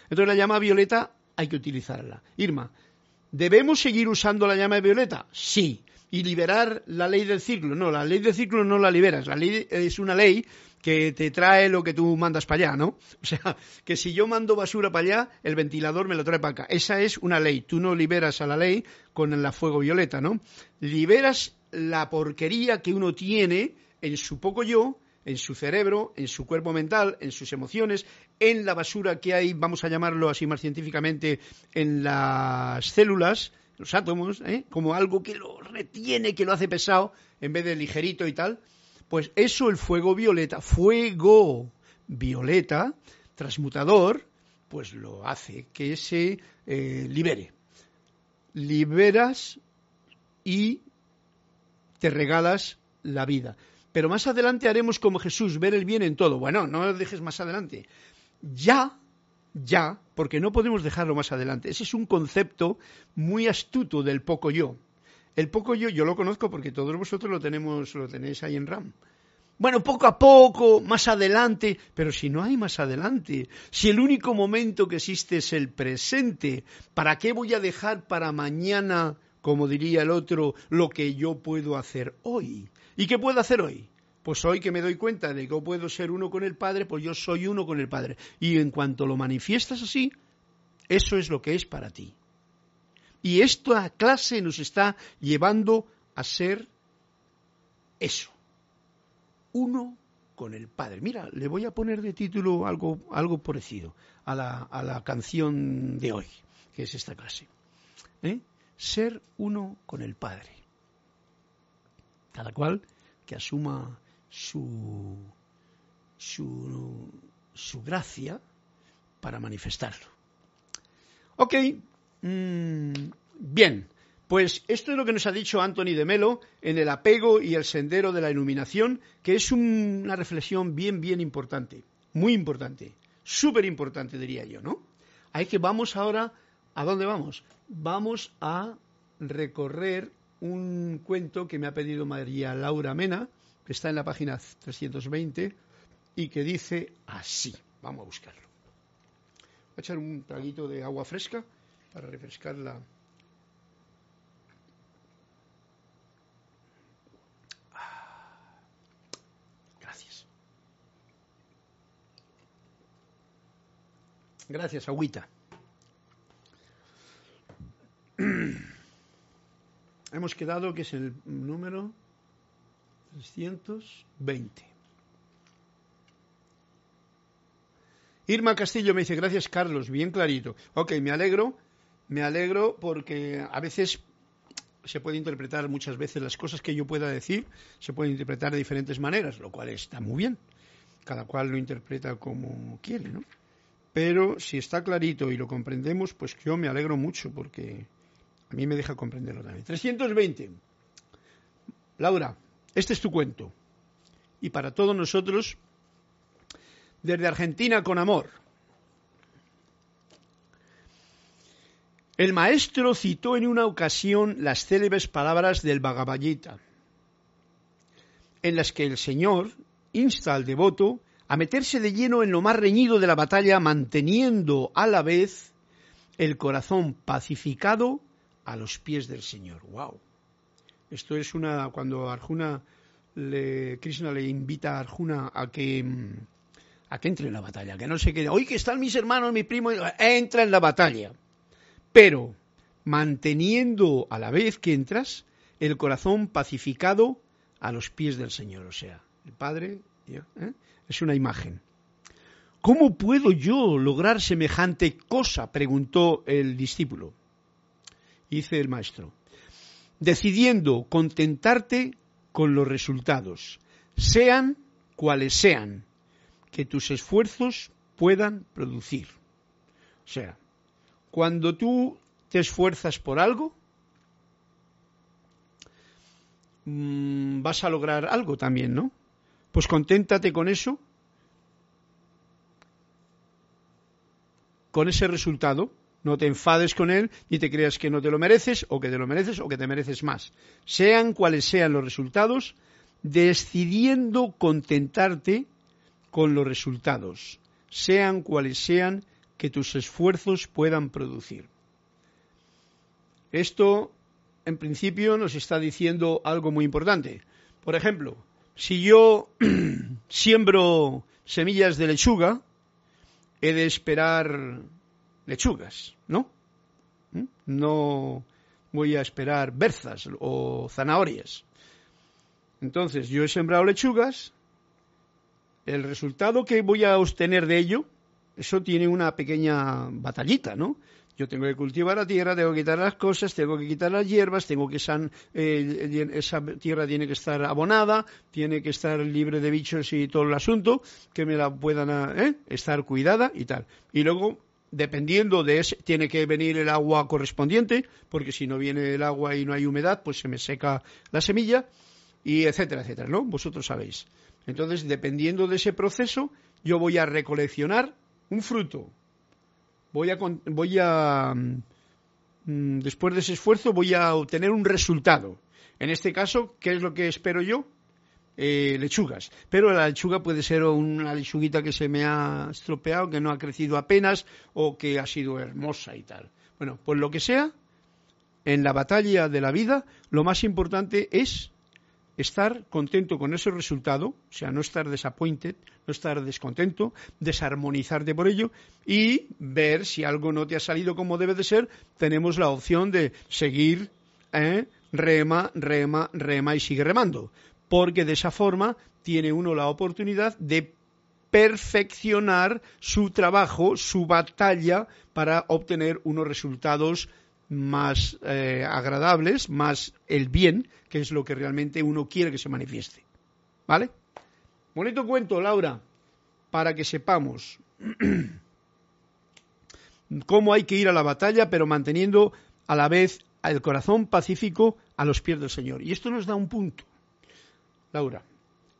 Entonces la llama violeta hay que utilizarla. Irma, ¿debemos seguir usando la llama violeta? Sí. ¿Y liberar la ley del ciclo? No, la ley del ciclo no la liberas. La ley es una ley que te trae lo que tú mandas para allá, ¿no? O sea, que si yo mando basura para allá, el ventilador me lo trae para acá. Esa es una ley. Tú no liberas a la ley con la fuego violeta, ¿no? Liberas la porquería que uno tiene en su poco yo, en su cerebro, en su cuerpo mental, en sus emociones, en la basura que hay, vamos a llamarlo así más científicamente, en las células, los átomos, ¿eh? como algo que lo retiene, que lo hace pesado, en vez de ligerito y tal, pues eso el fuego violeta, fuego violeta, transmutador, pues lo hace que se eh, libere. liberas y te regalas la vida. Pero más adelante haremos como Jesús, ver el bien en todo. Bueno, no lo dejes más adelante. Ya, ya, porque no podemos dejarlo más adelante. Ese es un concepto muy astuto del poco yo. El poco yo, yo lo conozco porque todos vosotros lo tenemos, lo tenéis ahí en RAM. Bueno, poco a poco, más adelante, pero si no hay más adelante, si el único momento que existe es el presente, ¿para qué voy a dejar para mañana, como diría el otro, lo que yo puedo hacer hoy? ¿Y qué puedo hacer hoy? Pues hoy que me doy cuenta de que puedo ser uno con el Padre, pues yo soy uno con el Padre. Y en cuanto lo manifiestas así, eso es lo que es para ti. Y esta clase nos está llevando a ser eso uno con el Padre. Mira, le voy a poner de título algo, algo parecido a la, a la canción de hoy, que es esta clase. ¿Eh? Ser uno con el Padre. Cada cual que asuma su, su, su gracia para manifestarlo. Ok, mm, bien, pues esto es lo que nos ha dicho Anthony de Melo en el apego y el sendero de la iluminación, que es una reflexión bien, bien importante, muy importante, súper importante diría yo, ¿no? Hay que vamos ahora, ¿a dónde vamos? Vamos a recorrer un cuento que me ha pedido María Laura Mena, que está en la página 320 y que dice así. Vamos a buscarlo. Voy a echar un traguito de agua fresca para refrescar la, Gracias, Agüita. Hemos quedado que es el número 320. Irma Castillo me dice, gracias Carlos, bien clarito. Ok, me alegro, me alegro porque a veces se puede interpretar muchas veces las cosas que yo pueda decir, se pueden interpretar de diferentes maneras, lo cual está muy bien. Cada cual lo interpreta como quiere, ¿no? Pero si está clarito y lo comprendemos, pues yo me alegro mucho porque a mí me deja comprenderlo también. 320. Laura, este es tu cuento. Y para todos nosotros, desde Argentina con amor. El maestro citó en una ocasión las célebres palabras del Bhagavad Gita, en las que el Señor insta al devoto a meterse de lleno en lo más reñido de la batalla, manteniendo a la vez el corazón pacificado a los pies del Señor. ¡Wow! Esto es una cuando Arjuna le, Krishna le invita a Arjuna a que a que entre en la batalla, que no se quede, hoy que están mis hermanos, mi primo, entra en la batalla. Pero manteniendo a la vez que entras el corazón pacificado a los pies del Señor, o sea, el Padre, ¿eh? es una imagen. ¿Cómo puedo yo lograr semejante cosa? preguntó el discípulo. Dice el maestro, decidiendo contentarte con los resultados, sean cuales sean, que tus esfuerzos puedan producir. O sea, cuando tú te esfuerzas por algo, mm, vas a lograr algo también, ¿no? Pues conténtate con eso, con ese resultado. No te enfades con él ni te creas que no te lo mereces o que te lo mereces o que te mereces más. Sean cuales sean los resultados, decidiendo contentarte con los resultados, sean cuales sean que tus esfuerzos puedan producir. Esto, en principio, nos está diciendo algo muy importante. Por ejemplo, si yo siembro semillas de lechuga, he de esperar lechugas, ¿no? ¿Mm? No voy a esperar berzas o zanahorias. Entonces, yo he sembrado lechugas, el resultado que voy a obtener de ello, eso tiene una pequeña batallita, ¿no? Yo tengo que cultivar la tierra, tengo que quitar las cosas, tengo que quitar las hierbas, tengo que eh, esa tierra tiene que estar abonada, tiene que estar libre de bichos y todo el asunto, que me la puedan eh, estar cuidada y tal. Y luego dependiendo de ese, tiene que venir el agua correspondiente, porque si no viene el agua y no hay humedad, pues se me seca la semilla, y etcétera, etcétera, ¿no? Vosotros sabéis. Entonces, dependiendo de ese proceso, yo voy a recoleccionar un fruto. Voy a, voy a mm, después de ese esfuerzo, voy a obtener un resultado. En este caso, ¿qué es lo que espero yo? Eh, lechugas. Pero la lechuga puede ser una lechuguita que se me ha estropeado, que no ha crecido apenas o que ha sido hermosa y tal. Bueno, pues lo que sea, en la batalla de la vida, lo más importante es estar contento con ese resultado, o sea, no estar disappointed, no estar descontento, desarmonizarte por ello y ver si algo no te ha salido como debe de ser, tenemos la opción de seguir, ¿eh? rema, rema, rema y sigue remando porque de esa forma tiene uno la oportunidad de perfeccionar su trabajo, su batalla para obtener unos resultados más eh, agradables, más el bien, que es lo que realmente uno quiere que se manifieste. ¿Vale? Bonito cuento, Laura, para que sepamos cómo hay que ir a la batalla, pero manteniendo a la vez el corazón pacífico a los pies del Señor. Y esto nos da un punto. Laura,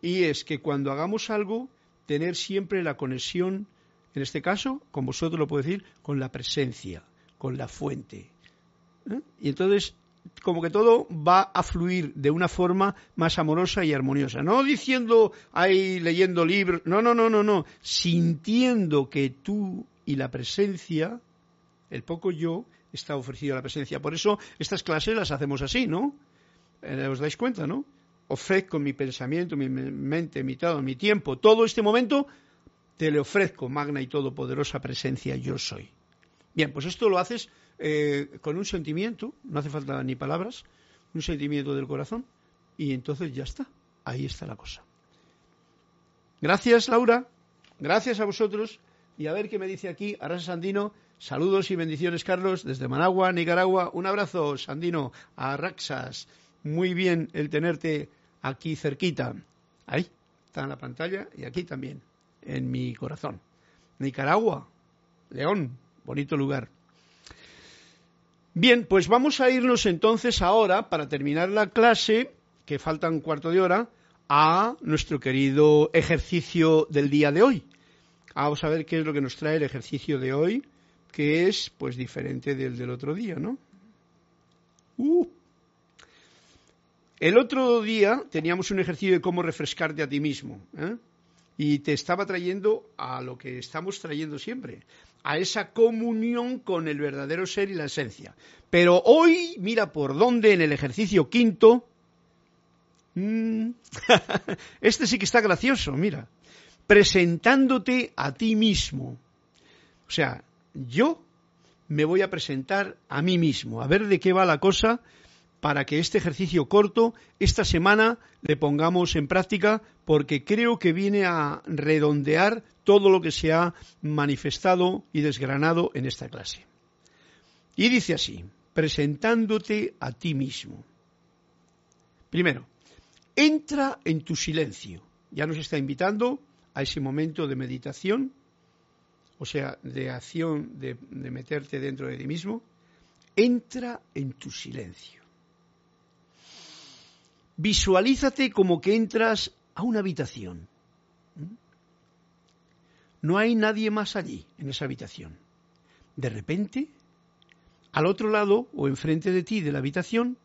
y es que cuando hagamos algo, tener siempre la conexión, en este caso, como vosotros lo puedo decir, con la presencia, con la fuente. ¿eh? Y entonces, como que todo va a fluir de una forma más amorosa y armoniosa. No diciendo ahí leyendo libros, no, no, no, no, no, sintiendo que tú y la presencia, el poco yo, está ofrecido a la presencia. Por eso estas clases las hacemos así, ¿no? Eh, ¿Os dais cuenta, no? Ofrezco mi pensamiento, mi mente, mi todo, mi tiempo, todo este momento, te le ofrezco, magna y todopoderosa presencia, yo soy. Bien, pues esto lo haces eh, con un sentimiento, no hace falta ni palabras, un sentimiento del corazón, y entonces ya está, ahí está la cosa. Gracias, Laura, gracias a vosotros, y a ver qué me dice aquí Arrasa Sandino. Saludos y bendiciones, Carlos, desde Managua, Nicaragua. Un abrazo, Sandino, a Raxas muy bien el tenerte aquí cerquita. Ahí, está en la pantalla y aquí también, en mi corazón. Nicaragua, León, bonito lugar. Bien, pues vamos a irnos entonces ahora, para terminar la clase, que falta un cuarto de hora, a nuestro querido ejercicio del día de hoy. Vamos a ver qué es lo que nos trae el ejercicio de hoy, que es pues diferente del del otro día, ¿no? Uh, el otro día teníamos un ejercicio de cómo refrescarte a ti mismo. ¿eh? Y te estaba trayendo a lo que estamos trayendo siempre, a esa comunión con el verdadero ser y la esencia. Pero hoy, mira por dónde en el ejercicio quinto, mm, este sí que está gracioso, mira, presentándote a ti mismo. O sea, yo me voy a presentar a mí mismo, a ver de qué va la cosa para que este ejercicio corto esta semana le pongamos en práctica porque creo que viene a redondear todo lo que se ha manifestado y desgranado en esta clase. Y dice así, presentándote a ti mismo. Primero, entra en tu silencio. Ya nos está invitando a ese momento de meditación, o sea, de acción, de, de meterte dentro de ti mismo. Entra en tu silencio. Visualízate como que entras a una habitación. ¿Mm? No hay nadie más allí, en esa habitación. De repente, al otro lado o enfrente de ti de la habitación,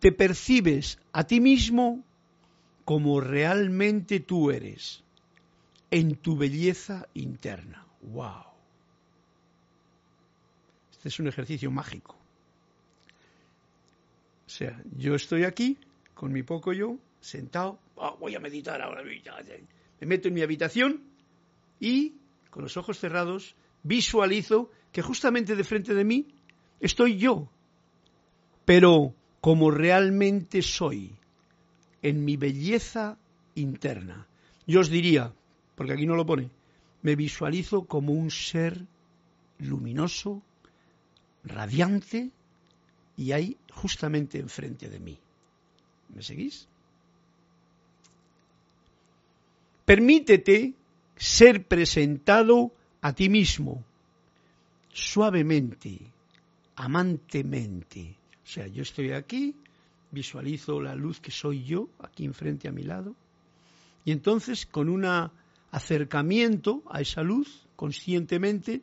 te percibes a ti mismo como realmente tú eres, en tu belleza interna. ¡Wow! Este es un ejercicio mágico. O sea, yo estoy aquí con mi poco yo, sentado, ah, voy a meditar ahora, me meto en mi habitación y, con los ojos cerrados, visualizo que justamente de frente de mí estoy yo, pero como realmente soy, en mi belleza interna. Yo os diría, porque aquí no lo pone, me visualizo como un ser luminoso, radiante, y ahí justamente enfrente de mí. ¿Me seguís? Permítete ser presentado a ti mismo suavemente, amantemente. O sea, yo estoy aquí, visualizo la luz que soy yo, aquí enfrente a mi lado, y entonces con un acercamiento a esa luz, conscientemente,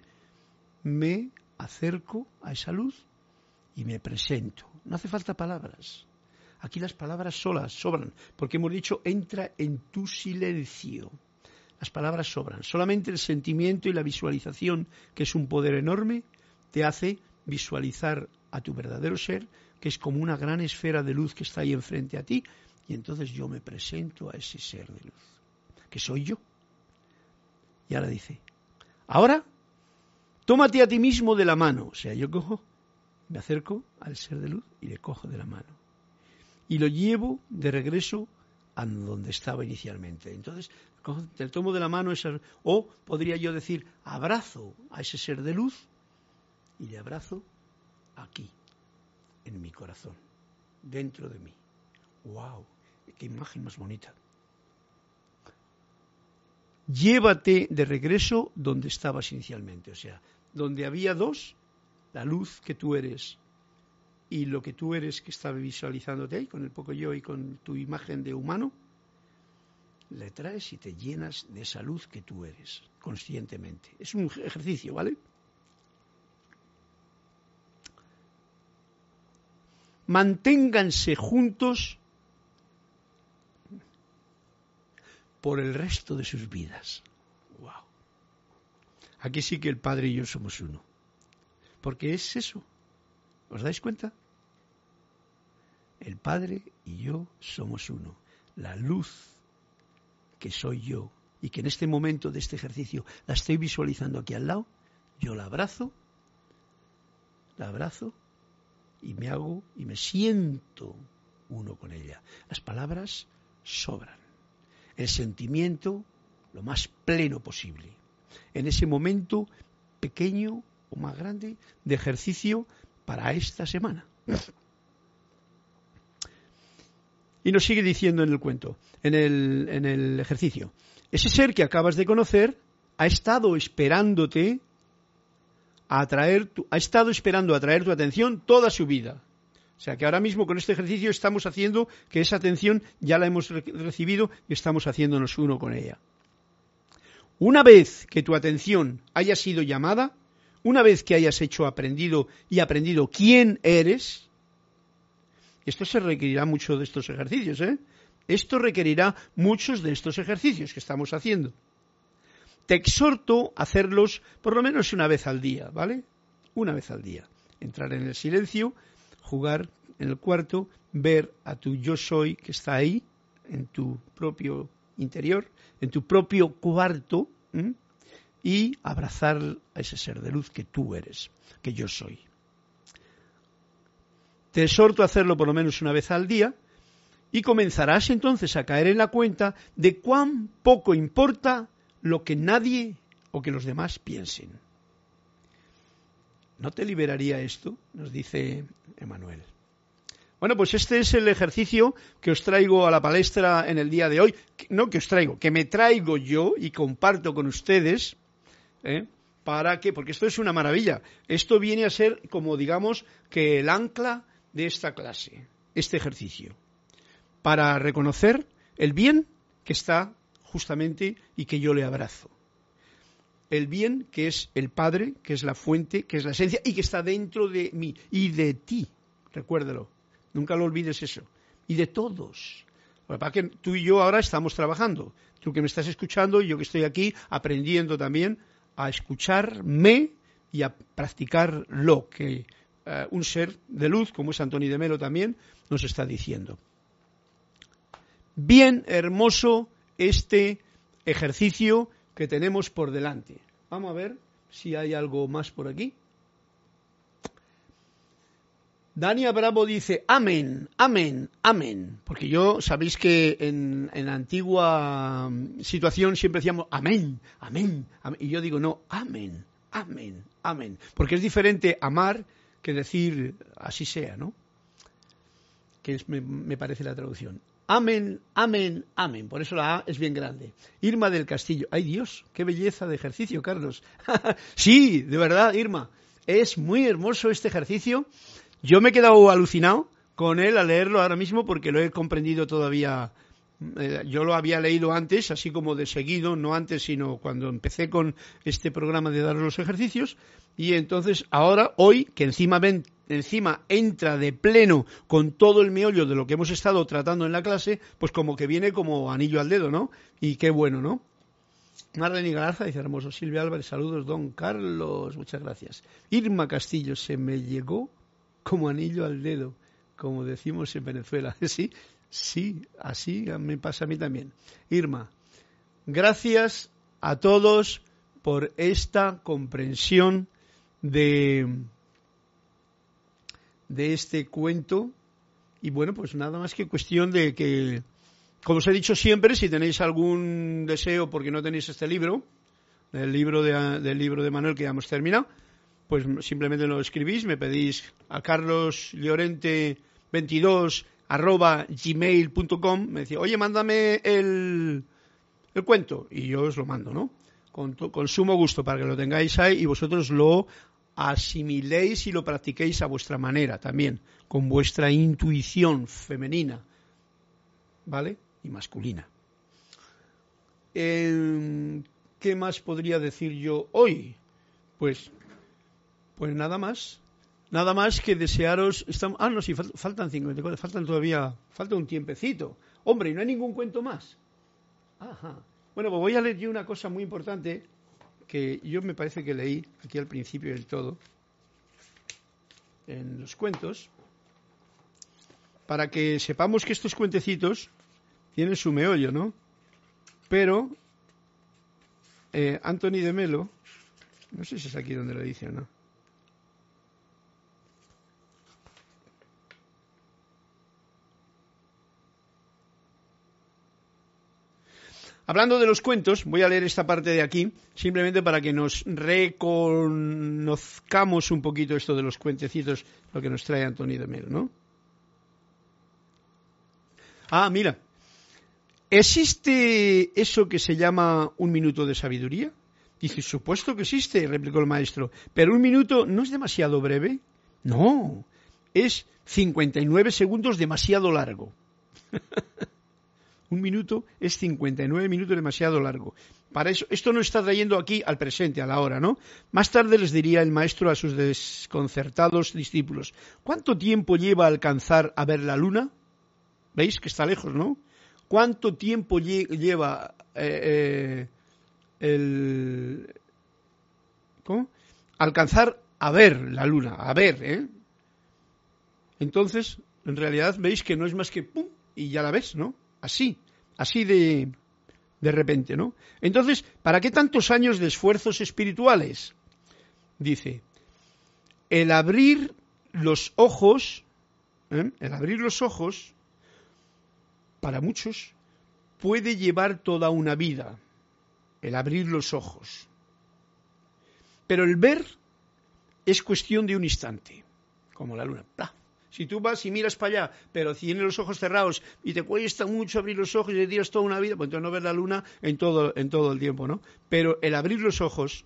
me acerco a esa luz y me presento. No hace falta palabras. Aquí las palabras solas sobran, porque hemos dicho entra en tu silencio. Las palabras sobran. Solamente el sentimiento y la visualización, que es un poder enorme, te hace visualizar a tu verdadero ser, que es como una gran esfera de luz que está ahí enfrente a ti, y entonces yo me presento a ese ser de luz, que soy yo. Y ahora dice, ahora tómate a ti mismo de la mano. O sea, yo cojo, me acerco al ser de luz y le cojo de la mano. Y lo llevo de regreso a donde estaba inicialmente. Entonces, te tomo de la mano, o podría yo decir, abrazo a ese ser de luz y le abrazo aquí, en mi corazón, dentro de mí. ¡Wow! ¡Qué imagen más bonita! Llévate de regreso donde estabas inicialmente, o sea, donde había dos, la luz que tú eres y lo que tú eres que estaba visualizándote ahí, con el poco yo y con tu imagen de humano, le traes y te llenas de esa luz que tú eres, conscientemente. Es un ejercicio, ¿vale? Manténganse juntos por el resto de sus vidas. Wow. Aquí sí que el Padre y yo somos uno. Porque es eso. ¿Os dais cuenta? El Padre y yo somos uno. La luz que soy yo y que en este momento de este ejercicio la estoy visualizando aquí al lado, yo la abrazo, la abrazo y me hago y me siento uno con ella. Las palabras sobran. El sentimiento lo más pleno posible. En ese momento pequeño o más grande de ejercicio para esta semana. Y nos sigue diciendo en el cuento, en el, en el ejercicio, ese ser que acabas de conocer ha estado esperándote a atraer tu, ha estado esperando atraer tu atención toda su vida. O sea que ahora mismo con este ejercicio estamos haciendo que esa atención ya la hemos recibido y estamos haciéndonos uno con ella. Una vez que tu atención haya sido llamada, una vez que hayas hecho aprendido y aprendido quién eres, esto se requerirá mucho de estos ejercicios, ¿eh? Esto requerirá muchos de estos ejercicios que estamos haciendo. Te exhorto a hacerlos por lo menos una vez al día, ¿vale? Una vez al día. Entrar en el silencio, jugar en el cuarto, ver a tu yo soy que está ahí, en tu propio interior, en tu propio cuarto, y abrazar a ese ser de luz que tú eres, que yo soy. Te exhorto a hacerlo por lo menos una vez al día y comenzarás entonces a caer en la cuenta de cuán poco importa lo que nadie o que los demás piensen. ¿No te liberaría esto? Nos dice Emanuel. Bueno, pues este es el ejercicio que os traigo a la palestra en el día de hoy. No que os traigo, que me traigo yo y comparto con ustedes. ¿eh? ¿Para qué? Porque esto es una maravilla. Esto viene a ser como, digamos, que el ancla de esta clase, este ejercicio, para reconocer el bien que está justamente y que yo le abrazo. El bien que es el Padre, que es la fuente, que es la esencia y que está dentro de mí y de ti. Recuérdalo, nunca lo olvides eso. Y de todos. Para que tú y yo ahora estamos trabajando. Tú que me estás escuchando y yo que estoy aquí aprendiendo también a escucharme y a practicar lo que eh, un ser de luz, como es Antonio de Melo también, nos está diciendo. Bien hermoso este ejercicio que tenemos por delante. Vamos a ver si hay algo más por aquí. Dania Bravo dice, amén, amén, amén. Porque yo, sabéis que en, en, la antigua mm, situación siempre decíamos, amén, amén, amén. Y yo digo, no, amén, amén, amén. Porque es diferente amar que decir así sea, ¿no? Que es, me, me parece la traducción. Amén, amén, amén. Por eso la A es bien grande. Irma del Castillo. Ay Dios, qué belleza de ejercicio, Carlos. sí, de verdad, Irma. Es muy hermoso este ejercicio. Yo me he quedado alucinado con él a leerlo ahora mismo porque lo he comprendido todavía. Eh, yo lo había leído antes, así como de seguido, no antes, sino cuando empecé con este programa de dar los ejercicios. Y entonces ahora, hoy, que encima ven encima entra de pleno con todo el meollo de lo que hemos estado tratando en la clase, pues como que viene como anillo al dedo, ¿no? Y qué bueno, ¿no? Marlene Galarza dice hermoso. Silvia Álvarez, saludos. Don Carlos, muchas gracias. Irma Castillo, se me llegó como anillo al dedo, como decimos en Venezuela. Sí, sí, así me pasa a mí también. Irma, gracias a todos por esta comprensión de de este cuento. Y bueno, pues nada más que cuestión de que, como os he dicho siempre, si tenéis algún deseo porque no tenéis este libro, el libro de, del libro de Manuel que ya hemos terminado, pues simplemente lo escribís, me pedís a Carlos Llorente 22 arroba gmail.com, me decía, oye, mándame el, el cuento, y yo os lo mando, ¿no? Con, con, sumo gusto para que lo tengáis ahí y vosotros lo asimiléis y lo practiquéis a vuestra manera también, con vuestra intuición femenina, ¿vale? Y masculina. ¿Qué más podría decir yo hoy? Pues, pues nada más. Nada más que desearos. ah, no, sí, faltan 54, faltan todavía. Falta un tiempecito. Hombre, ¿y no hay ningún cuento más? Ajá. Bueno, pues voy a leer yo una cosa muy importante que yo me parece que leí aquí al principio del todo, en los cuentos, para que sepamos que estos cuentecitos tienen su meollo, ¿no? Pero eh, Anthony de Melo, no sé si es aquí donde lo dice o no. Hablando de los cuentos, voy a leer esta parte de aquí, simplemente para que nos reconozcamos un poquito esto de los cuentecitos, lo que nos trae Antonio de Melo, ¿no? Ah, mira. ¿Existe eso que se llama un minuto de sabiduría? Dice, supuesto que existe, replicó el maestro. Pero un minuto no es demasiado breve. No, es 59 segundos demasiado largo. Un minuto es 59 minutos demasiado largo. Para eso, esto no está trayendo aquí al presente, a la hora, ¿no? Más tarde les diría el maestro a sus desconcertados discípulos, ¿cuánto tiempo lleva a alcanzar a ver la luna? ¿Veis que está lejos, no? ¿Cuánto tiempo lleva eh, eh, el... ¿Cómo? Alcanzar a ver la luna, a ver, ¿eh? Entonces, en realidad veis que no es más que pum y ya la ves, ¿no? Así, así de, de repente, ¿no? Entonces, ¿para qué tantos años de esfuerzos espirituales? Dice, el abrir los ojos, ¿eh? el abrir los ojos, para muchos, puede llevar toda una vida, el abrir los ojos. Pero el ver es cuestión de un instante, como la luna. Si tú vas y miras para allá, pero tienes los ojos cerrados y te cuesta mucho abrir los ojos y tiras toda una vida, pues entonces no ves la luna en todo, en todo el tiempo, ¿no? Pero el abrir los ojos,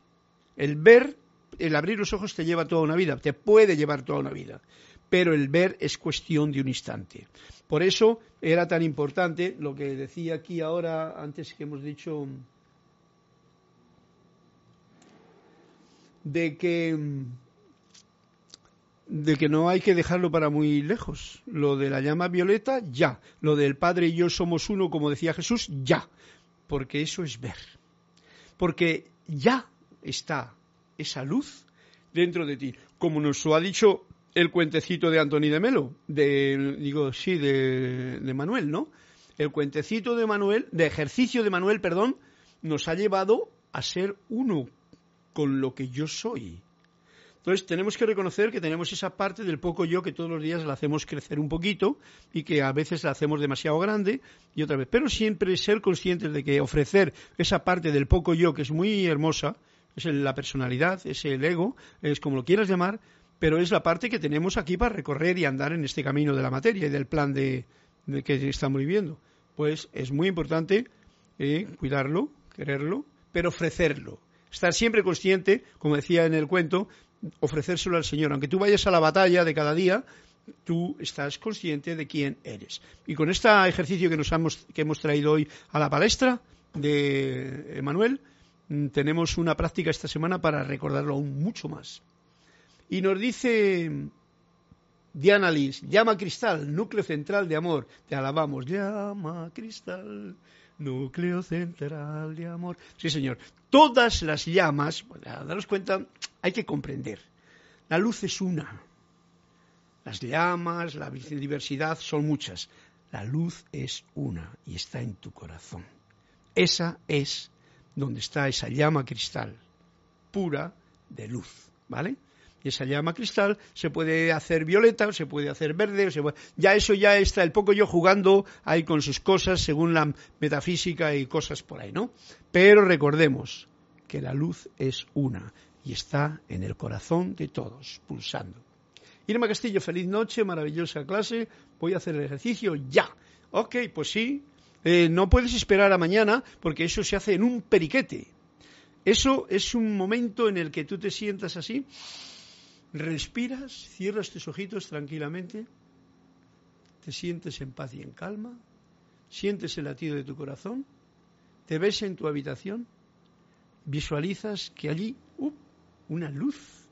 el ver, el abrir los ojos te lleva toda una vida, te puede llevar toda una vida. Pero el ver es cuestión de un instante. Por eso era tan importante lo que decía aquí ahora, antes que hemos dicho, de que de que no hay que dejarlo para muy lejos. Lo de la llama violeta, ya. Lo del Padre y yo somos uno, como decía Jesús, ya. Porque eso es ver. Porque ya está esa luz dentro de ti. Como nos lo ha dicho el cuentecito de Antoni de Melo, de, digo, sí, de, de Manuel, ¿no? El cuentecito de Manuel, de ejercicio de Manuel, perdón, nos ha llevado a ser uno con lo que yo soy. Entonces tenemos que reconocer que tenemos esa parte del poco yo que todos los días la hacemos crecer un poquito y que a veces la hacemos demasiado grande y otra vez. Pero siempre ser conscientes de que ofrecer esa parte del poco yo que es muy hermosa, es la personalidad, es el ego, es como lo quieras llamar, pero es la parte que tenemos aquí para recorrer y andar en este camino de la materia y del plan de, que estamos viviendo. Pues es muy importante eh, cuidarlo, quererlo, pero ofrecerlo. Estar siempre consciente, como decía en el cuento, ofrecérselo al Señor. Aunque tú vayas a la batalla de cada día, tú estás consciente de quién eres. Y con este ejercicio que, nos hemos, que hemos traído hoy a la palestra de Emanuel, mm, tenemos una práctica esta semana para recordarlo aún mucho más. Y nos dice Diana Liz, llama cristal, núcleo central de amor. Te alabamos, llama cristal, núcleo central de amor. Sí, señor. Todas las llamas, para daros cuenta, hay que comprender. La luz es una. Las llamas, la diversidad son muchas. La luz es una y está en tu corazón. Esa es donde está esa llama cristal, pura de luz, ¿vale? Y esa llama cristal se puede hacer violeta, se puede hacer verde, ya eso ya está el poco yo jugando ahí con sus cosas según la metafísica y cosas por ahí, ¿no? Pero recordemos que la luz es una y está en el corazón de todos, pulsando. Irma Castillo, feliz noche, maravillosa clase. Voy a hacer el ejercicio ya. Ok, pues sí. Eh, no puedes esperar a mañana porque eso se hace en un periquete. Eso es un momento en el que tú te sientas así, respiras, cierras tus ojitos tranquilamente, te sientes en paz y en calma, sientes el latido de tu corazón, te ves en tu habitación, visualizas que allí, uh, una luz.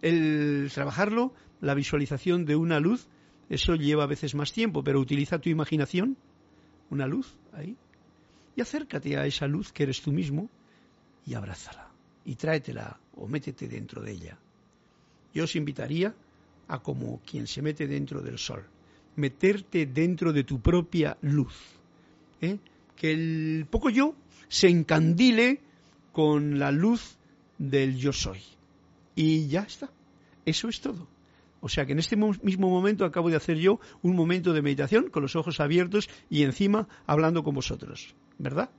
El trabajarlo la visualización de una luz, eso lleva a veces más tiempo, pero utiliza tu imaginación, una luz ahí, y acércate a esa luz que eres tú mismo y abrázala y tráetela o métete dentro de ella. Yo os invitaría a como quien se mete dentro del sol, meterte dentro de tu propia luz, ¿eh? que el poco yo se encandile con la luz del yo soy. Y ya está. Eso es todo. O sea que en este mismo momento acabo de hacer yo un momento de meditación con los ojos abiertos y encima hablando con vosotros, ¿verdad?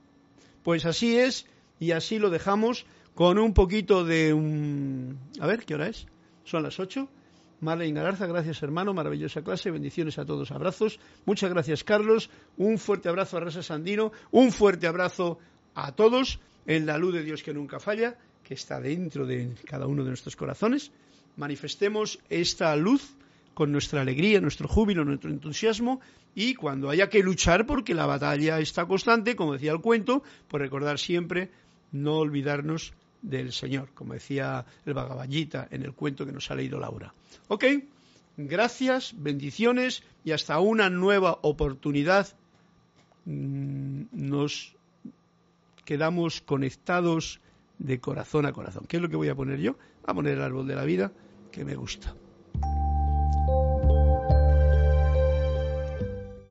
Pues así es y así lo dejamos con un poquito de un... A ver, ¿qué hora es? Son las ocho. Marlene Galarza, gracias hermano, maravillosa clase, bendiciones a todos, abrazos. Muchas gracias Carlos, un fuerte abrazo a Rosa Sandino, un fuerte abrazo a todos. En la luz de Dios que nunca falla, que está dentro de cada uno de nuestros corazones manifestemos esta luz con nuestra alegría, nuestro júbilo, nuestro entusiasmo y cuando haya que luchar porque la batalla está constante, como decía el cuento, por recordar siempre no olvidarnos del Señor, como decía el Bhagavad en el cuento que nos ha leído Laura. Ok, gracias, bendiciones y hasta una nueva oportunidad. Mm, nos quedamos conectados de corazón a corazón. ¿Qué es lo que voy a poner yo? a poner el árbol de la vida que me gusta.